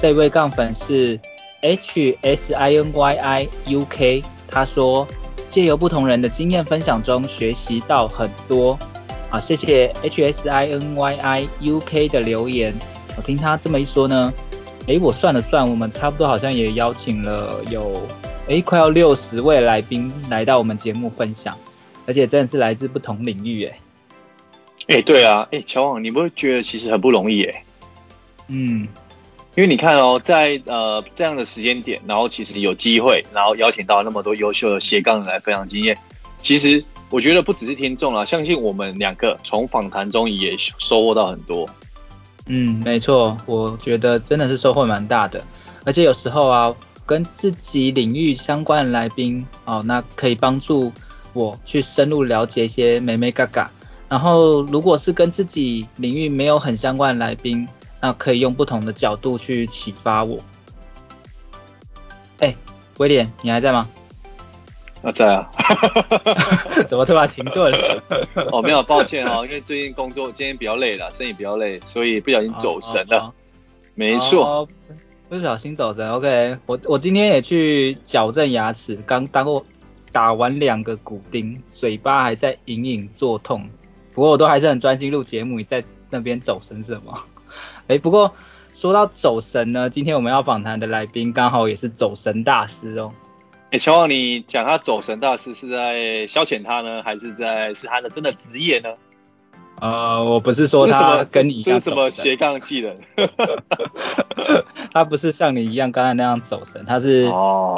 这位杠粉是 H S I N Y I U K，他说借由不同人的经验分享中学习到很多。啊，谢谢 H S I N Y I U K 的留言。我听他这么一说呢，诶，我算了算，我们差不多好像也邀请了有，诶，快要六十位来宾来到我们节目分享，而且真的是来自不同领域，诶。诶，对啊，诶，乔王，你不会觉得其实很不容易，诶？嗯，因为你看哦，在呃这样的时间点，然后其实有机会，然后邀请到那么多优秀的斜杠人来分享经验，其实。我觉得不只是听众啊，相信我们两个从访谈中也收获到很多。嗯，没错，我觉得真的是收获蛮大的。而且有时候啊，跟自己领域相关的来宾哦，那可以帮助我去深入了解一些美眉嘎嘎。然后如果是跟自己领域没有很相关的来宾，那可以用不同的角度去启发我。哎，威廉，你还在吗？啊，在啊，怎么突然停顿了？哦，没有，抱歉哦，因为最近工作今天比较累了，生意比较累，所以不小心走神了。哦哦、没错、哦，不小心走神。OK，我我今天也去矫正牙齿，刚当过打完两个骨钉，嘴巴还在隐隐作痛。不过我都还是很专心录节目，你在那边走神什么？哎，不过说到走神呢，今天我们要访谈的来宾刚好也是走神大师哦。哎，乔王，你讲他走神大师是在消遣他呢，还是在是他的真的职业呢？呃，我不是说他跟你一样这是什么斜杠技能？他不是像你一样刚才那样走神，他是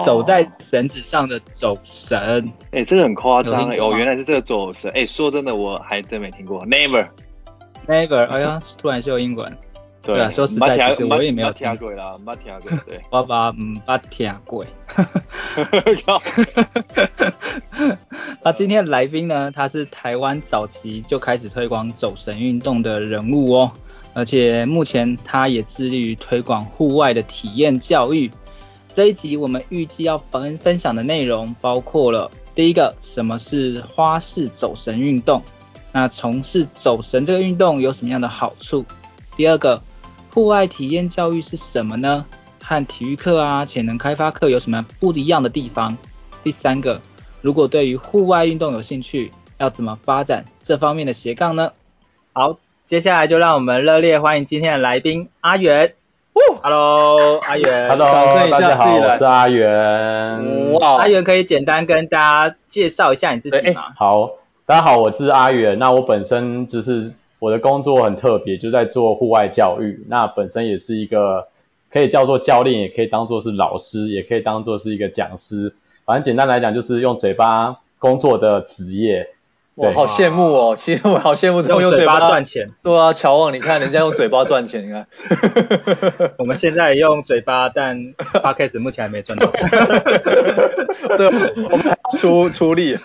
走在绳子上的走神。哎、哦，这个很夸张哦，原来是这个走神。哎，说真的，我还真没听过。Never，Never，哎呀，突然秀英文。对啊，说实在，其实我也没有听过啦，没听过，对，我爸嗯把听过。那今天的来宾呢，他是台湾早期就开始推广走神运动的人物哦，而且目前他也致力于推广户外的体验教育。这一集我们预计要分分享的内容包括了第一个，什么是花式走神运动？那从事走神这个运动有什么样的好处？第二个。户外体验教育是什么呢？和体育课啊、潜能开发课有什么不一样的地方？第三个，如果对于户外运动有兴趣，要怎么发展这方面的斜杠呢？好，接下来就让我们热烈欢迎今天的来宾阿元。Hello，阿元。Hello，大家好，我是阿元。哇，阿元可以简单跟大家介绍一下你自己吗？好，大家好，我是阿元。那我本身就是。我的工作很特别，就在做户外教育。那本身也是一个可以叫做教练，也可以当做是老师，也可以当做是一个讲师。反正简单来讲，就是用嘴巴工作的职业。我好羡慕哦，其实我好羡慕这种用嘴巴赚钱。对啊，乔旺，你看人家用嘴巴赚钱，你看。我们现在用嘴巴，但 Podcast 目前还没赚到钱。对，我们还出出力。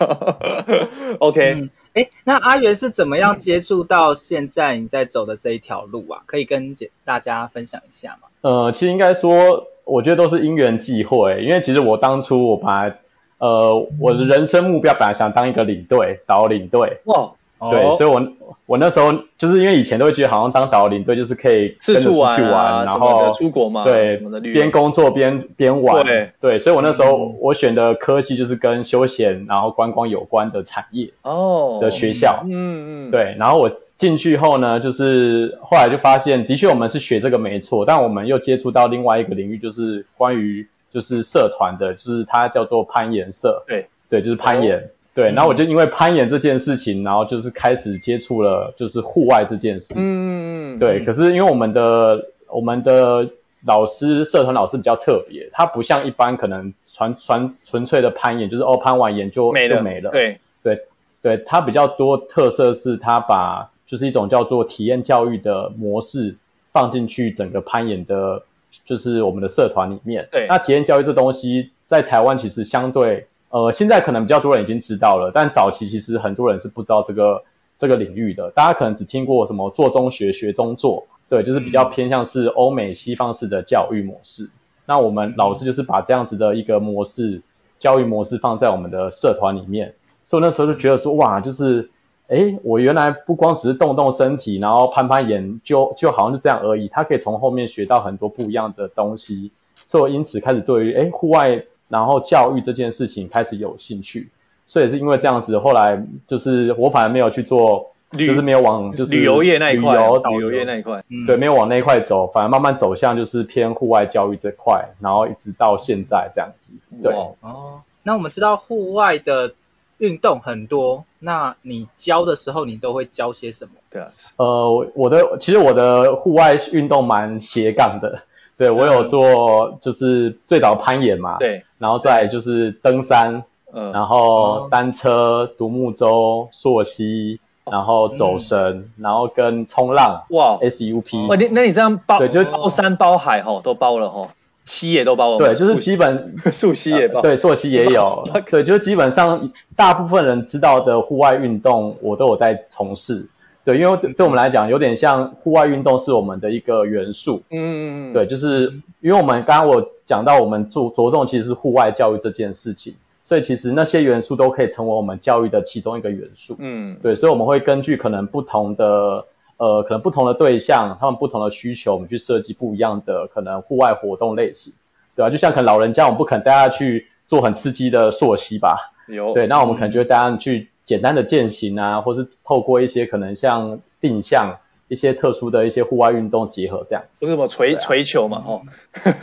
OK。嗯哎，那阿元是怎么样接触到现在你在走的这一条路啊？可以跟大家分享一下吗？呃，其实应该说，我觉得都是因缘际会。因为其实我当初我本来，呃，我的人生目标本来想当一个领队，导领队。哇。对，哦、所以我我那时候就是因为以前都会觉得好像当导领队就是可以四处出去玩，啊、然后出国嘛，对，边工作边边玩，对，对，所以我那时候我选的科系就是跟休闲然后观光有关的产业哦的学校，嗯嗯，嗯对，然后我进去后呢，就是后来就发现，的确我们是学这个没错，但我们又接触到另外一个领域，就是关于就是社团的，就是它叫做攀岩社，对对，就是攀岩。哦对，然后我就因为攀岩这件事情，然后就是开始接触了就是户外这件事。嗯嗯嗯对，可是因为我们的我们的老师社团老师比较特别，他不像一般可能纯纯纯粹的攀岩，就是哦攀完岩就没了就没了。对对对，他比较多特色是他把就是一种叫做体验教育的模式放进去整个攀岩的就是我们的社团里面。对。那体验教育这东西在台湾其实相对，呃，现在可能比较多人已经知道了，但早期其实很多人是不知道这个这个领域的。大家可能只听过什么做中学，学中做，对，就是比较偏向是欧美西方式的教育模式。嗯、那我们老师就是把这样子的一个模式，教育模式放在我们的社团里面，所以那时候就觉得说，哇，就是。诶，我原来不光只是动动身体，然后攀攀岩，就就好像就这样而已。他可以从后面学到很多不一样的东西，所以我因此开始对于哎户外然后教育这件事情开始有兴趣。所以也是因为这样子，后来就是我反而没有去做，就是没有往就是旅游业那一块，旅游旅游业那一块，对，没有往那一块走，反而慢慢走向就是偏户外教育这块，然后一直到现在这样子。对哦，那我们知道户外的。运动很多，那你教的时候你都会教些什么？对啊，呃，我的其实我的户外运动蛮斜杠的，对，我有做就是最早攀岩嘛，对，然后再就是登山，嗯，然后单车、独木舟、溯溪，然后走绳，然后跟冲浪，哇，SUP，哇，你那你这样包，对，就包山包海吼，都包了吼。溪也都包了，对，就是基本溯溪也包，对，溯溪也有，对，就是基本上大部分人知道的户外运动，我都有在从事，对，因为对我们来讲，有点像户外运动是我们的一个元素，嗯嗯嗯，对，就是因为我们刚刚我讲到，我们着着重其实是户外教育这件事情，所以其实那些元素都可以成为我们教育的其中一个元素，嗯，对，所以我们会根据可能不同的。呃，可能不同的对象，他们不同的需求，我们去设计不一样的可能户外活动类型，对吧？就像可能老人家，我们不可能带他去做很刺激的溯溪吧？有。对，那我们可能就会带他们去简单的健行啊，或是透过一些可能像定向一些特殊的一些户外运动结合这样。不是什么锤锤球嘛？哦。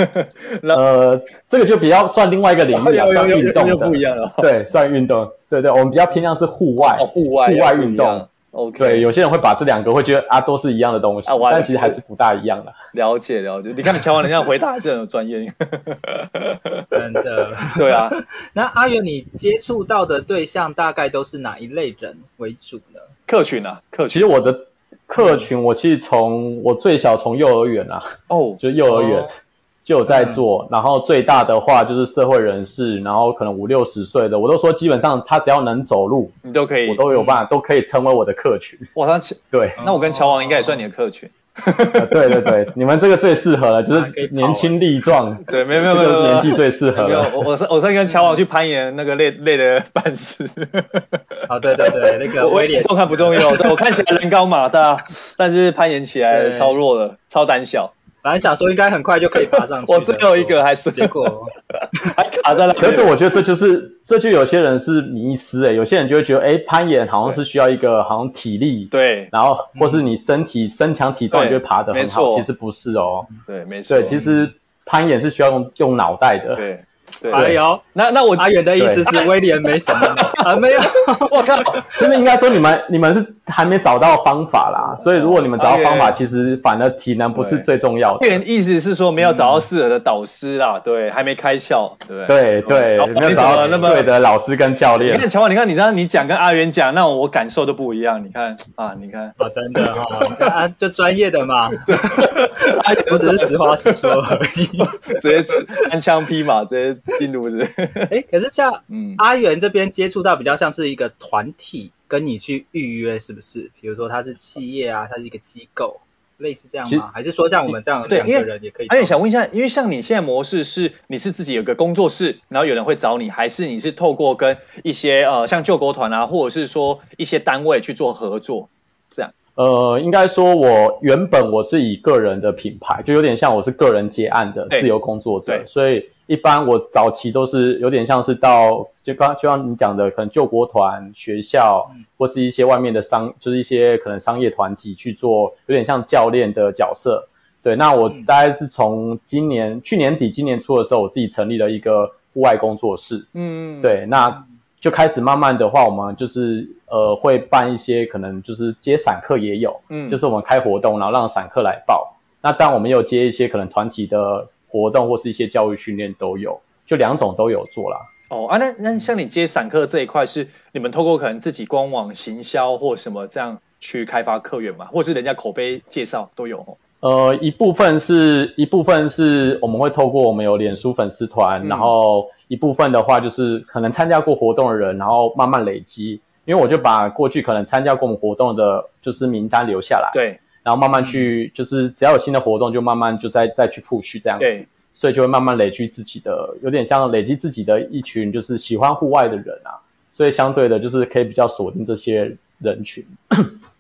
呃，这个就比较算另外一个领域啊，算运动的。不一样了。对，算运动。对对，我们比较偏向是户外。哦，户外。户外运动。OK，对，有些人会把这两个会觉得啊都是一样的东西，啊、但其实还是不大一样的。了解了解，你看乔王人家回答还是很有专业。真的。对啊。那阿元，你接触到的对象大概都是哪一类人为主呢？客群啊，客群。其实我的客群，我其实从我最小从幼儿园啊，哦，就幼儿园。哦就有在做，然后最大的话就是社会人士，然后可能五六十岁的，我都说基本上他只要能走路，你都可以，我都有办法，都可以成为我的客群。哇，他对，那我跟乔王应该也算你的客群。对对对，你们这个最适合了，就是年轻力壮。对，没有没有没有，年纪最适合。没有，我我是我是跟乔王去攀岩，那个累累的半死。啊，对对对，那个威廉重看不重要，我看起来人高马大，但是攀岩起来超弱的，超胆小。本来想说应该很快就可以爬上去，我最后一个还是结果 还卡在那。可是我觉得这就是，这就有些人是迷思诶，有些人就会觉得，哎，攀岩好像是需要一个好像体力，对，然后或是你身体身强体壮就爬得很好，其实不是哦。对，没错。对，其实攀岩是需要用用脑袋的。对。哎呦，那那我阿元的意思是威廉没什么 啊？没有，我靠，真的应该说你们你们是还没找到方法啦，所以如果你们找到方法，其实反而体能不是最重要的。阿元意思是说没有找到适合的导师啦，对，还没开窍，对对对，没有找到那么对的老师跟教练。你看乔王，你看你这样你讲跟阿元讲，那我感受都不一样。你看啊，你看啊，真的哈，啊，就专业的嘛，阿元只是实话实说而已，直接单枪匹马直接进炉子。哎，可是像阿元这边接触到比较像是一个团体跟你去预约，是不是？比如说他是企业啊，他是一个机构，类似这样吗？还是说像我们这样两个人也可以？阿元想问一下，因为像你现在模式是你是自己有个工作室，然后有人会找你，还是你是透过跟一些呃像救国团啊，或者是说一些单位去做合作这样？呃，应该说我原本我是以个人的品牌，就有点像我是个人接案的自由工作者，所以。一般我早期都是有点像是到就刚就像你讲的，可能救国团、学校或是一些外面的商，就是一些可能商业团体去做，有点像教练的角色。对，那我大概是从今年去年底、今年初的时候，我自己成立了一个户外工作室。嗯，对，那就开始慢慢的话，我们就是呃会办一些可能就是接散客也有，嗯，就是我们开活动，然后让散客来报。那当我们也有接一些可能团体的。活动或是一些教育训练都有，就两种都有做啦。哦啊，那那像你接散客这一块，是你们透过可能自己官网行销或什么这样去开发客源嘛？或是人家口碑介绍都有？呃，一部分是一部分是我们会透过我们有脸书粉丝团，嗯、然后一部分的话就是可能参加过活动的人，然后慢慢累积。因为我就把过去可能参加过我们活动的，就是名单留下来，对，然后慢慢去，就是只要有新的活动，就慢慢就再再去 push 这样子，所以就会慢慢累积自己的，有点像累积自己的一群就是喜欢户外的人啊，所以相对的就是可以比较锁定这些人群，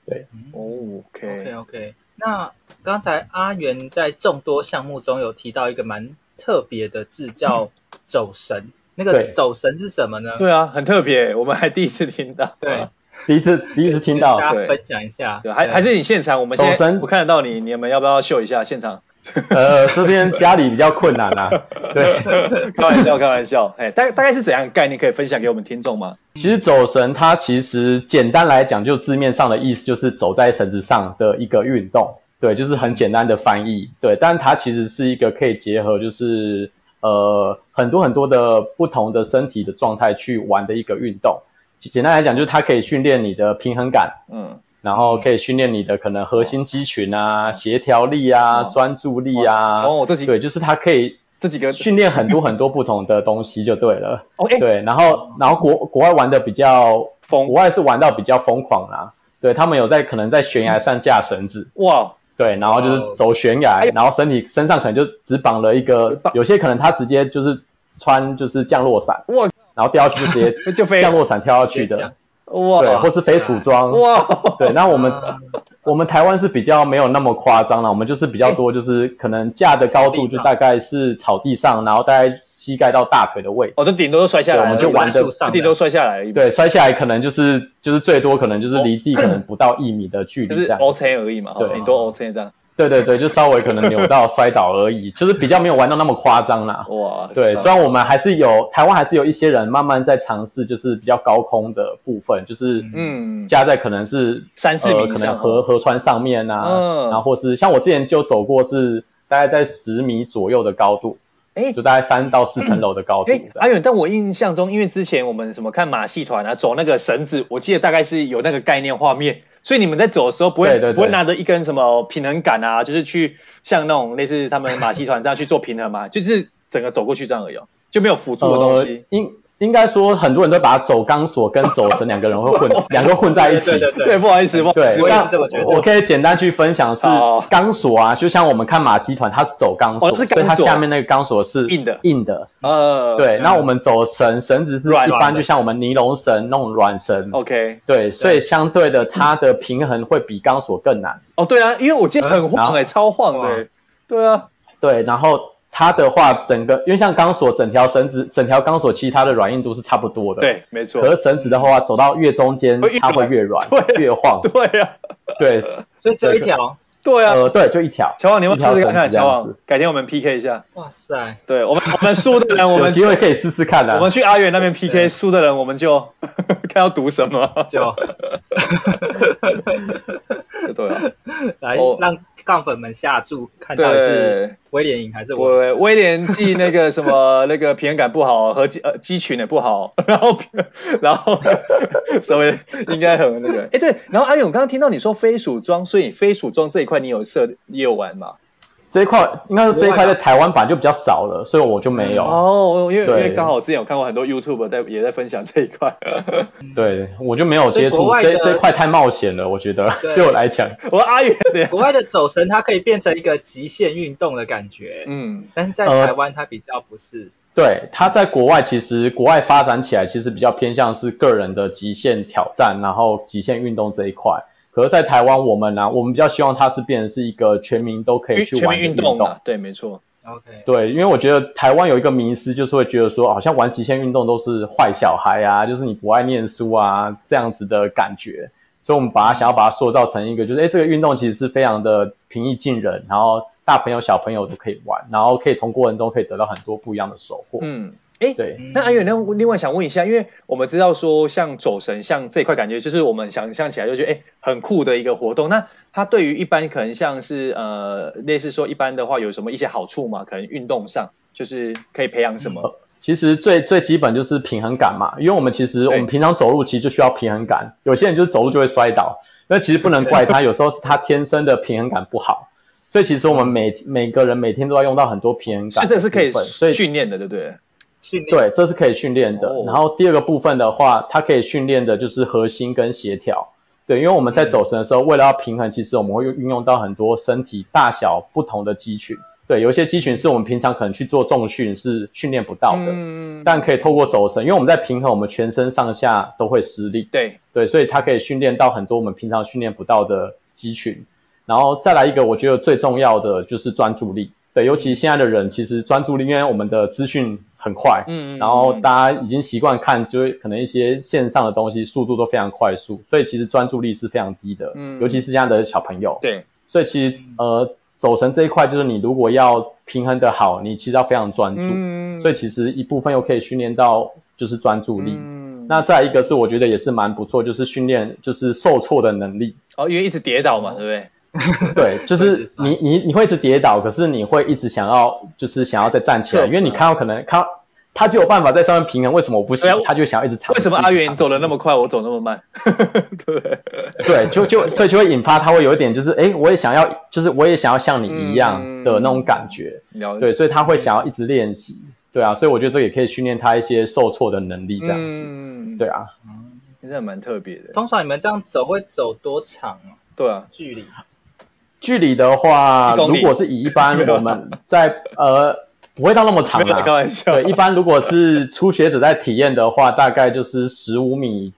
对，哦，OK OK OK。那刚才阿元在众多项目中有提到一个蛮特别的字，叫走神。那个走神是什么呢？对啊，很特别，我们还第一次听到。对，第一次第一次听到。大家分享一下。对，还还是你现场，我们现在我看得到你，你们要不要秀一下现场？呃，这边家里比较困难啊。对，开玩笑，开玩笑。哎，大大概是怎样概念可以分享给我们听众吗？其实走神它其实简单来讲，就字面上的意思就是走在绳子上的一个运动。对，就是很简单的翻译。对，但它其实是一个可以结合，就是。呃，很多很多的不同的身体的状态去玩的一个运动，简单来讲就是它可以训练你的平衡感，嗯，然后可以训练你的可能核心肌群啊、协调力啊、专注力啊，哦，这几对，就是它可以这几个训练很多很多不同的东西就对了。OK，对，然后然后国国外玩的比较疯，国外是玩到比较疯狂啦，对，他们有在可能在悬崖上架绳子，哇。对，然后就是走悬崖，哦、然后身体身上可能就只绑了一个，有些可能他直接就是穿就是降落伞，哇，然后掉下去就直接 就飞降落伞跳下去的，哇，对，或是飞鼠装，哇，对，那我们我们台湾是比较没有那么夸张了，我们就是比较多就是可能架的高度就大概是草地上，然后大概。膝盖到大腿的位置，哦，这顶多都摔下来，我们就玩的，顶多摔下来，对，摔下来可能就是就是最多可能就是离地可能不到一米的距离，这样 OK 而已嘛，对，顶多 OK 这样，对对对，就稍微可能扭到摔倒而已，就是比较没有玩到那么夸张啦。哇，对，虽然我们还是有台湾还是有一些人慢慢在尝试，就是比较高空的部分，就是嗯，加在可能是三四米，可能河河川上面啊，然后或是像我之前就走过是大概在十米左右的高度。哎，就大概三到四层楼的高度。哎，阿远，但我印象中，因为之前我们什么看马戏团啊，走那个绳子，我记得大概是有那个概念画面，所以你们在走的时候不会不会拿着一根什么平衡杆啊，就是去像那种类似他们马戏团这样去做平衡嘛，就是整个走过去这样而已，就没有辅助的东西。呃应该说，很多人都把走钢索跟走绳两个人会混，两个混在一起。对对对，对，不好意思，不好意思，我也是这么觉得。我可以简单去分享是钢索啊，就像我们看马戏团，它是走钢索，所以它下面那个钢索是硬的，硬的。呃，对。那我们走绳，绳子是一般就像我们尼龙绳那种软绳。OK。对，所以相对的，它的平衡会比钢索更难。哦，对啊，因为我记得很晃哎，超晃的。对啊。对，然后。它的话，整个因为像钢索，整条绳子，整条钢索其实它的软硬度是差不多的。对，没错。可是绳子的话，走到越中间，它会越软，越晃。对呀，对。所以这一条。对啊，呃，对，就一条。乔王，你要不要试试看？乔王，改天我们 PK 一下。哇塞。对我们，我们输的人，我们 有机会可以试试看的。我们去阿远那边 PK，输的人我们就 看要赌什么。就。对啊。来，让杠粉们下注，看到底是威廉赢还是我？威威廉记那个什么 那个平衡感不好，和肌呃肌群也不好，然后然后 所以应该很那个。哎对，然后阿勇，我刚刚听到你说飞鼠装，所以飞鼠装这一块。你有设，你有玩吗？这一块应该是这一块在台湾版就比较少了，所以我就没有。哦，因为因为刚好我之前有看过很多 YouTube 在也在分享这一块。对，我就没有接触这这一块太冒险了，我觉得 对我来讲。我阿远，国外的走神它可以变成一个极限运动的感觉，嗯，但是在台湾它比较不是。对，它在国外其实国外发展起来其实比较偏向是个人的极限挑战，然后极限运动这一块。可是，在台湾，我们呢、啊，我们比较希望它是变成是一个全民都可以去玩的运动。运动啊、对，没错。OK。对，因为我觉得台湾有一个迷思，就是会觉得说，好像玩极限运动都是坏小孩啊，就是你不爱念书啊这样子的感觉。所以，我们把它想要把它塑造成一个，就是哎，这个运动其实是非常的平易近人，然后大朋友小朋友都可以玩，然后可以从过程中可以得到很多不一样的收获。嗯。哎，对，那阿远，那另外想问一下，因为我们知道说像走神，像这一块感觉就是我们想象起来就觉得哎很酷的一个活动。那它对于一般可能像是呃类似说一般的话有什么一些好处吗？可能运动上就是可以培养什么？嗯、其实最最基本就是平衡感嘛，因为我们其实我们平常走路其实就需要平衡感，有些人就是走路就会摔倒，那其实不能怪他，有时候是他天生的平衡感不好。所以其实我们每每个人每天都要用到很多平衡感，这个是可以训练的，对不对？训练对，这是可以训练的。然后第二个部分的话，它可以训练的就是核心跟协调。对，因为我们在走神的时候，为了要平衡，其实我们会运用到很多身体大小不同的肌群。对，有一些肌群是我们平常可能去做重训是训练不到的，嗯，但可以透过走神，因为我们在平衡，我们全身上下都会施力。对，对，所以它可以训练到很多我们平常训练不到的肌群。然后再来一个，我觉得最重要的就是专注力。对，尤其现在的人，其实专注力，因为我们的资讯很快，嗯，然后大家已经习惯看，就是可能一些线上的东西，速度都非常快速，所以其实专注力是非常低的，嗯，尤其是现在的小朋友，对，所以其实呃，走神这一块，就是你如果要平衡的好，你其实要非常专注，嗯，所以其实一部分又可以训练到就是专注力，嗯，那再一个是我觉得也是蛮不错，就是训练就是受挫的能力，哦，因为一直跌倒嘛，对不对？对，就是你你你会一直跌倒，可是你会一直想要就是想要再站起来，因为你看到可能他他就有办法在上面平衡，为什么我不行？他就想要一直尝试。为什么阿元走的那么快，我走那么慢？对对，就就所以就会引发他会有一点就是，哎，我也想要，就是我也想要像你一样的那种感觉。嗯、对，所以他会想要一直练习。对啊，所以我觉得这也可以训练他一些受挫的能力，这样子。嗯，对啊，嗯，真的蛮特别的。通常你们这样走会走多长啊？对啊，距离。距离的话，如果是以一般 我们在呃不会到那么长的，开玩笑。对，一般如果是初学者在体验的话，大概就是十五米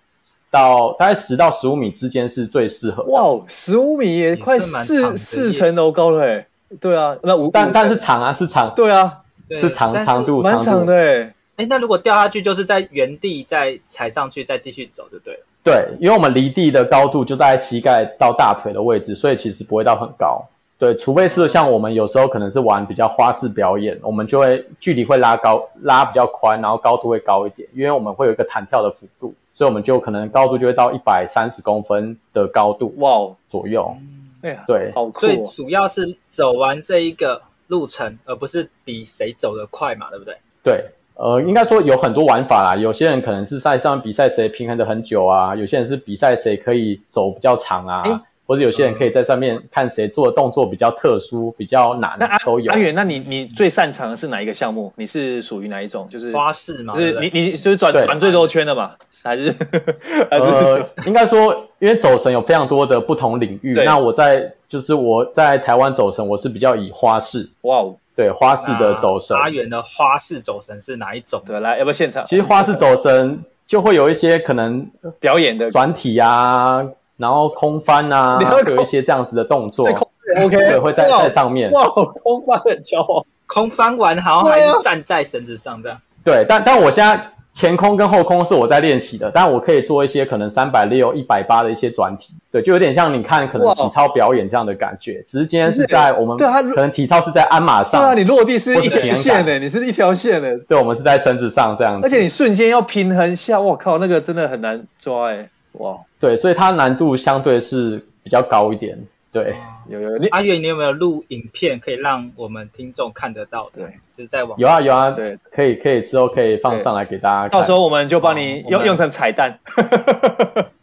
到大概十到十五米之间是最适合。哇，十五米也快四四层楼高了哎。对啊，那五但但是长啊是长。对啊，是长长度蛮长的哎。哎，那如果掉下去就是在原地再踩上去再继续走就对了。对，因为我们离地的高度就在膝盖到大腿的位置，所以其实不会到很高。对，除非是像我们有时候可能是玩比较花式表演，我们就会距离会拉高，拉比较宽，然后高度会高一点，因为我们会有一个弹跳的幅度，所以我们就可能高度就会到一百三十公分的高度，哇，左右。哎呀，对，好酷哦。所以主要是走完这一个路程，而不是比谁走得快嘛，对不对？对。呃，应该说有很多玩法啦，有些人可能是赛上比赛谁平衡的很久啊，有些人是比赛谁可以走比较长啊，或者有些人可以在上面看谁做的动作比较特殊、比较难，那都有。阿远，那你你最擅长的是哪一个项目？你是属于哪一种？就是花式嘛？就是你你就是转转最多圈的嘛？还是 还是？呃，应该说，因为走神有非常多的不同领域，那我在就是我在台湾走神，我是比较以花式。哇哦。对，花式的走神，阿元的花式走神是哪一种？对，来，要不要现场？其实花式走神就会有一些可能表演的转体啊，然后空翻啊，有一些这样子的动作。OK，对，会在在上面。哇，空翻很骄傲，空翻完好像还是站在绳子上这样。对，但但我现在。前空跟后空是我在练习的，但我可以做一些可能三百六、一百八的一些转体，对，就有点像你看可能体操表演这样的感觉。只是今天是在我们对，可能体操是在鞍马上，对啊，你落地是一条线的，你是一条线的，对，我们是在绳子上这样子，而且你瞬间要平衡下，我靠，那个真的很难抓哎，哇，对，所以它难度相对是比较高一点。对，有有阿月，你有没有录影片可以让我们听众看得到的？对，就是在网有啊有啊，对，可以可以之后可以放上来给大家看。到时候我们就帮你用用成彩蛋。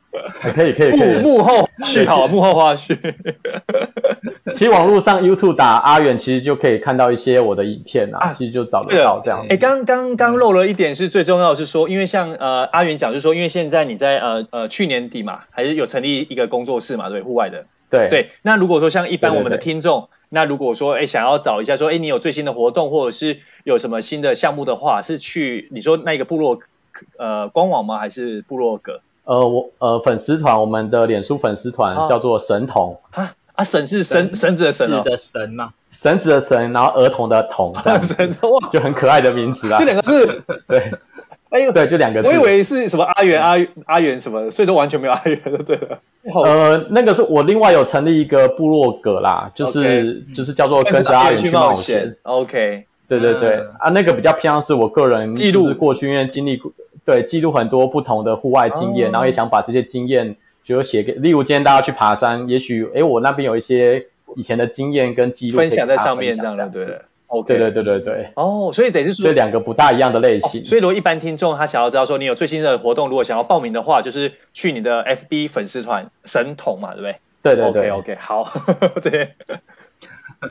可以可以可以。幕幕后续好，幕后花絮。其实网络上 YouTube 打阿远，其实就可以看到一些我的影片啊，其实就找得到这样。哎，刚刚刚漏了一点是最重要的是说，因为像呃阿远讲，就是说因为现在你在呃呃去年底嘛，还是有成立一个工作室嘛，对，户外的。对对，那如果说像一般我们的听众，对对对，那如果说哎想要找一下说哎你有最新的活动或者是有什么新的项目的话，是去你说那个部落呃官网吗？还是部落格？呃我呃粉丝团，我们的脸书粉丝团叫做神童。啊啊神是神绳子的绳的绳吗？绳子的绳，然后儿童的童这样子，哇。就很可爱的名字啦，这两个字。对。哎呦，对，就两个字。我以为是什么阿元、阿阿元什么，所以都完全没有阿元的，对了。呃，那个是我另外有成立一个部落格啦，就是就是叫做跟着阿元去冒险。OK，对对对，啊，那个比较偏向是我个人记录，过去因为经历过，对，记录很多不同的户外经验，然后也想把这些经验就写给，例如今天大家去爬山，也许哎，我那边有一些以前的经验跟记录分享在上面，这样的对。哦，对对对对对。哦，所以等于是说，这两个不大一样的类型。所以如果一般听众他想要知道说你有最新的活动，如果想要报名的话，就是去你的 FB 粉丝团神童嘛，对不对？对对对。OK OK，好，对。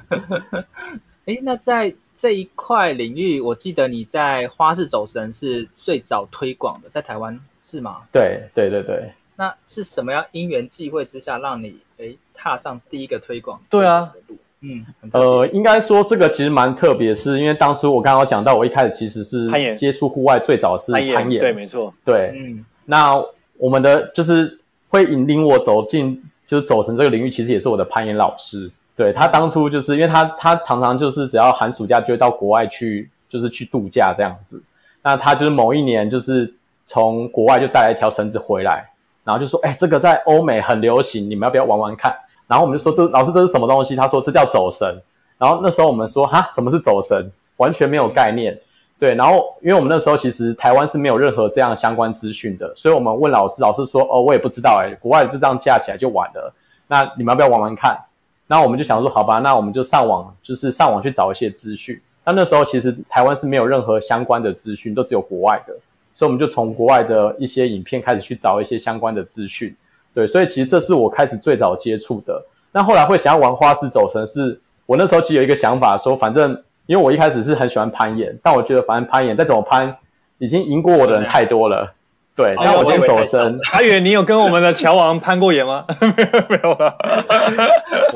哎，那在这一块领域，我记得你在花式走神是最早推广的，在台湾是吗？对对对对。那是什么样因缘际会之下，让你诶踏上第一个推广对啊？嗯，呃，应该说这个其实蛮特别，是因为当初我刚刚讲到，我一开始其实是接触户外最早是攀岩，攀岩对，没错，对，嗯，那我们的就是会引领我走进就是走神这个领域，其实也是我的攀岩老师，对，他当初就是因为他他常常就是只要寒暑假就会到国外去，就是去度假这样子，那他就是某一年就是从国外就带来一条绳子回来。然后就说，哎，这个在欧美很流行，你们要不要玩玩看？然后我们就说，这老师这是什么东西？他说这叫走绳。然后那时候我们说，哈，什么是走绳？完全没有概念。对，然后因为我们那时候其实台湾是没有任何这样相关资讯的，所以我们问老师，老师说，哦，我也不知道，哎，国外就这样架起来就玩了。那你们要不要玩玩看？那我们就想说，好吧，那我们就上网，就是上网去找一些资讯。那那时候其实台湾是没有任何相关的资讯，都只有国外的。所以我们就从国外的一些影片开始去找一些相关的资讯，对，所以其实这是我开始最早接触的。那后来会想要玩花式走绳，是我那时候其实有一个想法，说反正因为我一开始是很喜欢攀岩，但我觉得反正攀岩再怎么攀，已经赢过我的人太多了，对。那我今天走神，阿远，你有跟我们的乔王攀过岩吗？没有了。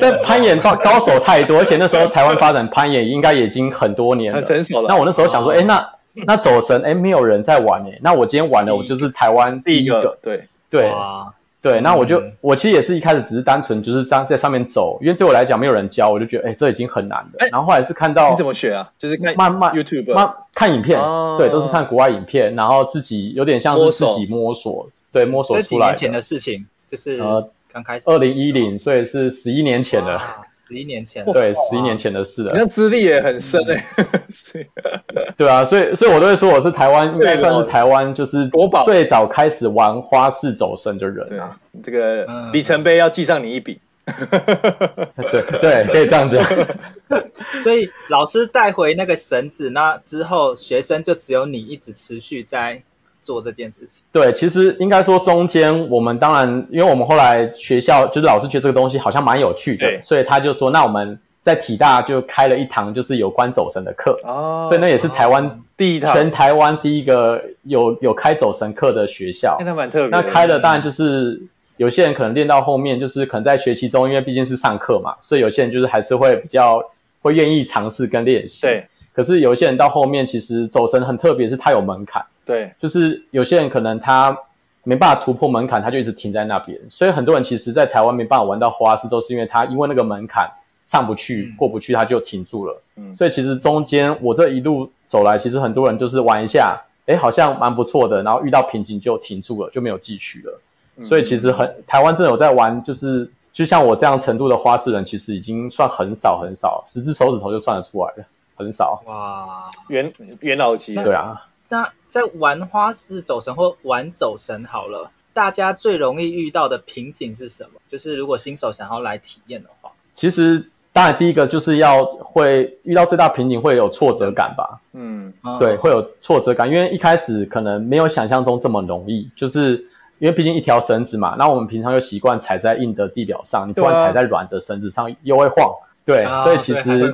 但攀岩高高手太多，而且那时候台湾发展攀岩应该已经很多年了，很成熟了。那我那时候想说，哎，那。那走神，哎，没有人在玩哎，那我今天玩了，我就是台湾第一个，第一个对对对，那我就、嗯、我其实也是一开始只是单纯就是这样在上面走，因为对我来讲没有人教，我就觉得哎，这已经很难了。然后后来是看到你怎么学啊？就是看慢慢 YouTube，慢看影片，哦、对，都是看国外影片，然后自己有点像是自己摸索，摸索对，摸索出来的。几年前的事情，就是呃刚开始，二零一零，所以是十一年前了。十一年前，对，十一年前的事了。你那资历也很深哎、欸。对啊，所以所以我都会说我是台湾，应该算是台湾，就是最早开始玩花式走绳的人啊。这个里程碑要记上你一笔。对对，可以这样子。所以老师带回那个绳子，那之后学生就只有你一直持续在。做这件事情，对，其实应该说中间我们当然，因为我们后来学校就是老师觉得这个东西好像蛮有趣的，所以他就说，那我们在体大就开了一堂就是有关走神的课，哦，所以那也是台湾第一堂，全台湾第一个有有开走神课的学校，那蛮特别。那开了当然就是有些人可能练到后面，就是可能在学习中，因为毕竟是上课嘛，所以有些人就是还是会比较会愿意尝试跟练习，对。可是有些人到后面，其实走神很特别，是它有门槛。对，就是有些人可能他没办法突破门槛，他就一直停在那边。所以很多人其实，在台湾没办法玩到花式，都是因为他因为那个门槛上不去、过不去，他就停住了。嗯，所以其实中间我这一路走来，其实很多人就是玩一下，哎，好像蛮不错的，然后遇到瓶颈就停住了，就没有继续了。所以其实很台湾真的有在玩，就是就像我这样程度的花式人，其实已经算很少很少，十只手指头就算得出来了。很少哇，元元老级，对啊。那在玩花式走神或玩走神好了，大家最容易遇到的瓶颈是什么？就是如果新手想要来体验的话，其实当然第一个就是要会遇到最大瓶颈会有挫折感吧。嗯，对，会有挫折感，因为一开始可能没有想象中这么容易，就是因为毕竟一条绳子嘛，那我们平常又习惯踩在硬的地表上，你突然踩在软的绳子上又会晃。对，啊、所以其实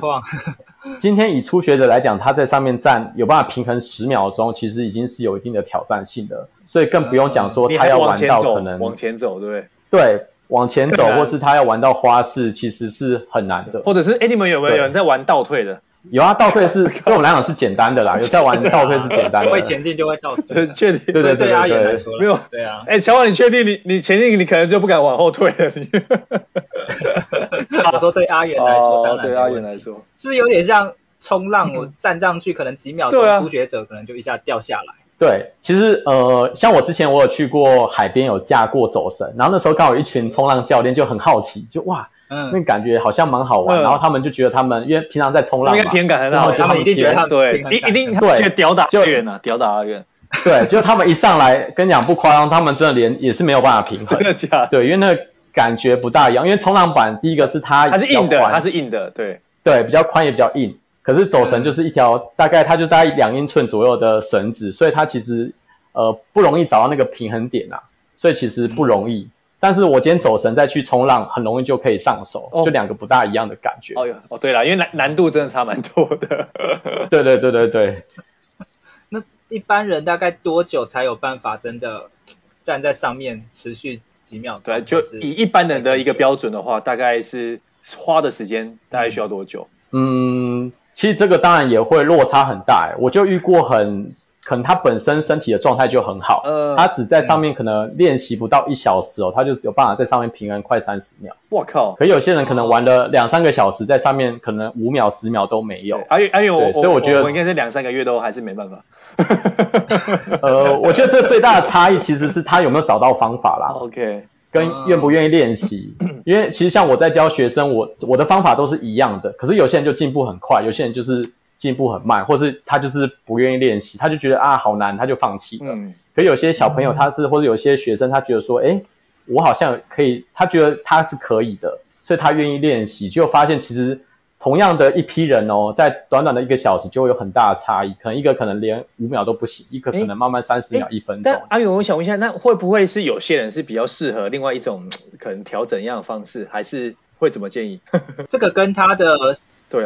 今天以初学者来讲，他在上面站有办法平衡十秒钟，其实已经是有一定的挑战性的。所以更不用讲说他要玩到可能往前走，对不对？对，往前走，或是他要玩到花式，其实是很难的。或者是，哎，你们有没有有人在玩倒退的？有啊，倒退是 对我们来讲是简单的啦，有在玩倒退是简单的。会前进就会倒退，确定？对对对对对。阿远来说，没有。对啊。哎，小王，你确定你你前进，你可能就不敢往后退了？你。我说对阿元来说，当然对阿元来说，是不是有点像冲浪？我站上去可能几秒钟，初学者可能就一下掉下来。对，其实呃，像我之前我有去过海边，有架过走绳，然后那时候刚好有一群冲浪教练就很好奇，就哇。嗯，那感觉好像蛮好玩，然后他们就觉得他们因为平常在冲浪嘛，体验感很好，他们一定觉得他们对，一一定对，觉得屌打阿远啊，屌打阿远。对，就他们一上来，跟你讲不夸张，他们真的连也是没有办法平衡。真的假的？对，因为那个感觉不大一样，因为冲浪板第一个是它它是硬的，它是硬的，对对，比较宽也比较硬。可是走绳就是一条大概它就大概两英寸左右的绳子，所以它其实呃不容易找到那个平衡点啊，所以其实不容易。但是我今天走绳再去冲浪，很容易就可以上手，哦、就两个不大一样的感觉。哦哟，哦对了，因为难难度真的差蛮多的。对对对对对。那一般人大概多久才有办法真的站在上面持续几秒钟？对，就以一般人的一个标准的话，大概是花的时间大概需要多久？嗯，其实这个当然也会落差很大。我就遇过很。可能他本身身体的状态就很好，呃，他只在上面可能练习不到一小时哦，他就有办法在上面平衡快三十秒。我靠！可有些人可能玩了两三个小时，在上面可能五秒、十秒都没有。而且而且我，所以我觉得我应该是两三个月都还是没办法。呃，我觉得这最大的差异其实是他有没有找到方法啦。OK，跟愿不愿意练习，因为其实像我在教学生，我我的方法都是一样的，可是有些人就进步很快，有些人就是。进步很慢，或是他就是不愿意练习，他就觉得啊好难，他就放弃了。嗯。可有些小朋友他是，或者有些学生他觉得说，哎，我好像可以，他觉得他是可以的，所以他愿意练习，就发现其实同样的一批人哦，在短短的一个小时就会有很大的差异，可能一个可能连五秒都不行，一个可能慢慢三十秒、一分钟。但阿勇，我想问一下，那会不会是有些人是比较适合另外一种可能调整一样的方式，还是？会怎么建议？这个跟他的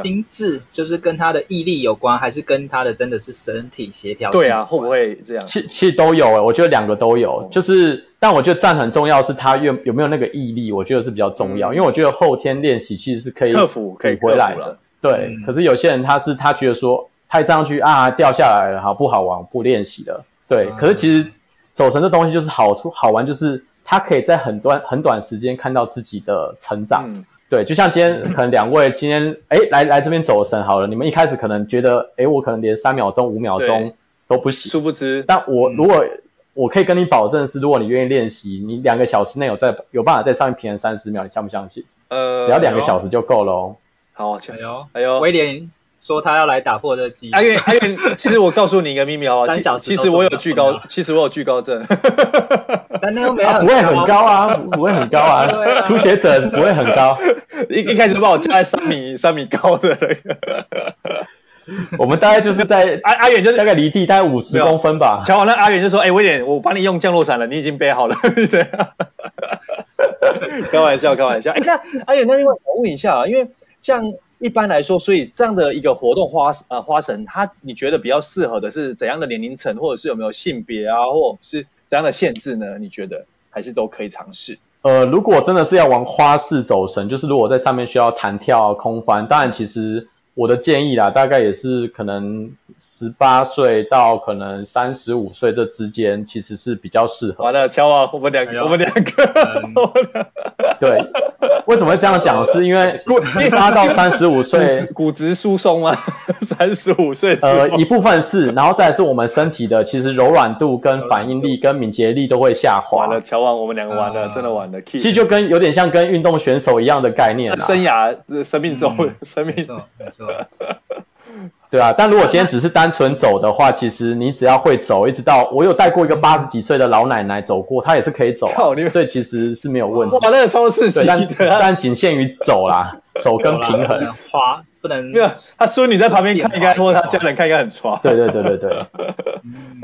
心智，就是跟他的毅力有关，还是跟他的真的是身体协调？对啊，会不会这样？其其实都有诶，我觉得两个都有。就是，但我觉得站很重要，是他有有没有那个毅力，我觉得是比较重要。因为我觉得后天练习其实是可以克服，可以回来的。对，可是有些人他是他觉得说，太站上去啊掉下来了，好不好玩？不练习了。对，可是其实走神这东西就是好处好玩，就是。他可以在很短很短时间看到自己的成长，嗯、对，就像今天可能两位今天哎来来这边走神好了，你们一开始可能觉得哎我可能连三秒钟五秒钟都不行，殊不知，但我如果、嗯、我可以跟你保证是，如果你愿意练习，你两个小时内有在有办法在上面平衡三十秒，你相不相信？呃，只要两个小时就够了哦。好，加油，哎呦，威廉。说他要来打破这个记录。阿远，阿远，其实我告诉你一个秘密好不好？三小时。其实我有惧高，其实我有惧高症。但那又没有、啊，不会很高啊，不会很高啊。啊初学者不会很高。一一开始把我加在三米三米高的那个。我们大概就是在阿阿远就是大概离地大概五十公分吧。乔王，那阿远就说：“哎、欸，威廉，我帮你用降落伞了，你已经背好了。” 开玩笑，开玩笑。哎、那阿远，那另外我问一下啊，因为像。一般来说，所以这样的一个活动花呃花神，它你觉得比较适合的是怎样的年龄层，或者是有没有性别啊，或者是怎样的限制呢？你觉得还是都可以尝试？呃，如果真的是要玩花式走神，就是如果在上面需要弹跳、空翻，当然其实。我的建议啦，大概也是可能十八岁到可能三十五岁这之间，其实是比较适合。完了，乔啊，我们两个，我们两个。对，为什么会这样讲？是因为十八到三十五岁骨质疏松吗？三十五岁。呃，一部分是，然后再来是我们身体的，其实柔软度跟反应力跟敏捷力都会下滑。完了，乔王，我们两个完了，真的完了。其实就跟有点像跟运动选手一样的概念。生涯、生命中、生命中。对啊，但如果今天只是单纯走的话，其实你只要会走，一直到我有带过一个八十几岁的老奶奶走过，她也是可以走，所以其实是没有问题。哇，那个超刺激的，但但仅限于走啦，走跟平衡。滑不能。没有，他孙女在旁边看应该，或者他家人看应该很爽。对对对对对。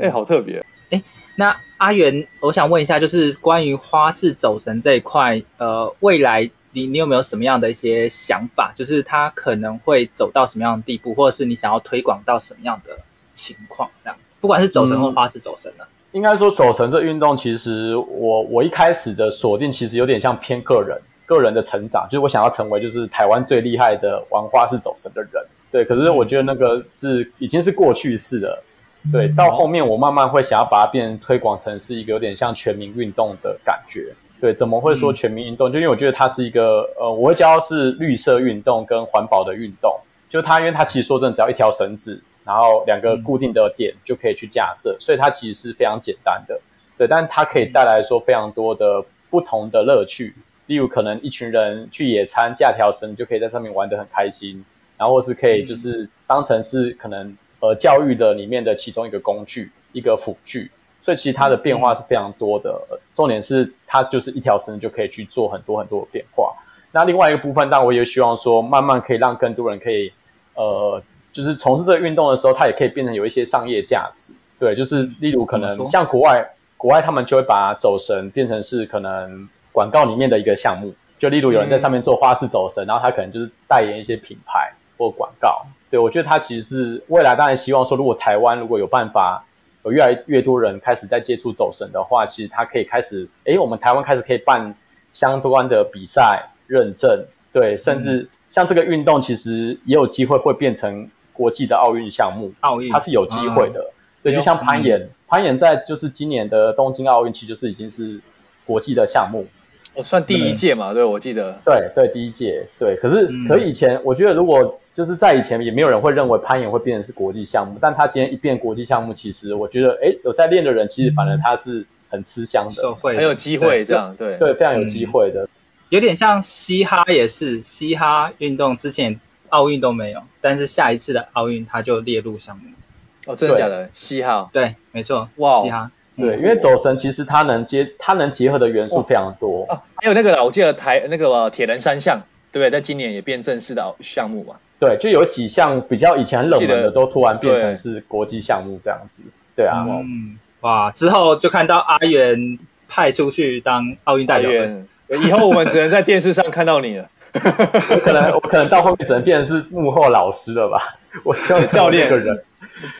哎，好特别。哎，那阿元，我想问一下，就是关于花式走神这一块，呃，未来。你你有没有什么样的一些想法？就是他可能会走到什么样的地步，或者是你想要推广到什么样的情况？这样，不管是走神或花式走神呢？应该说走神这运动，其实我我一开始的锁定其实有点像偏个人，个人的成长，就是我想要成为就是台湾最厉害的玩花式走神的人。对，可是我觉得那个是已经是过去式了。对，到后面我慢慢会想要把它变成推广成是一个有点像全民运动的感觉。对，怎么会说全民运动？嗯、就因为我觉得它是一个，呃，我会教是绿色运动跟环保的运动。就它，因为它其实说真的，只要一条绳子，然后两个固定的点就可以去架设，嗯、所以它其实是非常简单的。对，但它可以带来说非常多的不同的乐趣。例如，可能一群人去野餐，架条绳就可以在上面玩得很开心，然后或是可以就是当成是可能呃教育的里面的其中一个工具，一个辅具。所以其实它的变化是非常多的，重点是它就是一条绳就可以去做很多很多的变化。那另外一个部分，当然我也希望说，慢慢可以让更多人可以，呃，就是从事这个运动的时候，它也可以变成有一些商业价值。对，就是例如可能像国外，国外他们就会把走绳变成是可能广告里面的一个项目。就例如有人在上面做花式走绳，然后他可能就是代言一些品牌或广告。对，我觉得他其实是未来当然希望说，如果台湾如果有办法，有越来越多人开始在接触走神的话，其实他可以开始，诶，我们台湾开始可以办相关的比赛认证，对，甚至像这个运动其实也有机会会变成国际的奥运项目，奥运它是有机会的。对，就像攀岩，攀岩在就是今年的东京奥运其实就是已经是国际的项目。我算第一届嘛，对，我记得。对对，第一届，对。可是，可以前，我觉得如果就是在以前，也没有人会认为攀岩会变成是国际项目。但他今天一变国际项目，其实我觉得，哎，有在练的人，其实反而他是很吃香的，很有机会这样，对对，非常有机会的。有点像嘻哈也是，嘻哈运动之前奥运都没有，但是下一次的奥运它就列入项目。哦，真的假的？嘻哈？对，没错。哇，嘻哈。对，因为走神其实它能结，它能结合的元素非常多。哦，还有那个，我记得台那个铁人三项，对不对？在今年也变正式的项目嘛。对，就有几项比较以前很冷门的，都突然变成是国际项目这样子。对啊。嗯。哇，之后就看到阿元派出去当奥运代表。以后我们只能在电视上看到你了。我可能我可能到后面只能变成是幕后老师了吧？我希望教练个人，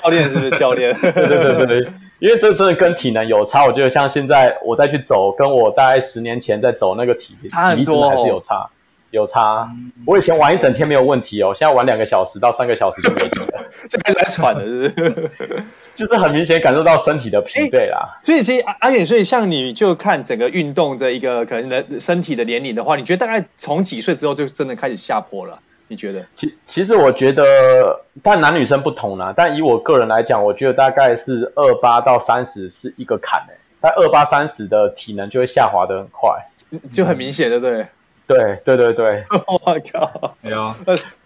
教练是不是教练？对对对对。因为这真的跟体能有差，我觉得像现在我再去走，跟我大概十年前在走那个体差很多，还是有差，有差。我以前玩一整天没有问题哦，现在玩两个小时到三个小时就没问题了，这开始在喘了，是不是？就是很明显感受到身体的疲惫啦。所以其实阿阿远，所以像你就看整个运动的一个可能的身体的年龄的话，你觉得大概从几岁之后就真的开始下坡了？你觉得？其其实我觉得，但男女生不同啦。但以我个人来讲，我觉得大概是二八到三十是一个坎诶。但二八三十的体能就会下滑的很快，就很明显，对不对？对对对对。我靠！没有。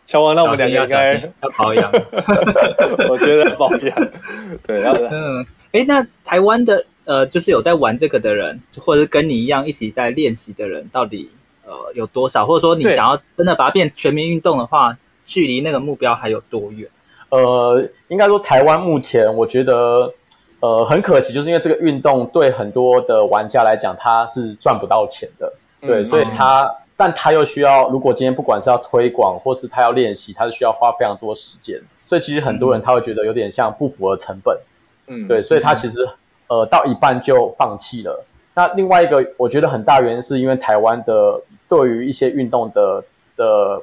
乔王，那我们两个应该要保养。我觉得保养。对，然后嗯，哎，那台湾的呃，就是有在玩这个的人，或者是跟你一样一起在练习的人，到底？呃，有多少？或者说你想要真的把它变全民运动的话，距离那个目标还有多远？呃，应该说台湾目前我觉得，呃，很可惜，就是因为这个运动对很多的玩家来讲，他是赚不到钱的，对，嗯、所以他，嗯、但他又需要，如果今天不管是要推广，或是他要练习，他是需要花非常多时间，所以其实很多人他会觉得有点像不符合成本，嗯，对，所以他其实，呃，到一半就放弃了。那另外一个，我觉得很大原因是因为台湾的。对于一些运动的的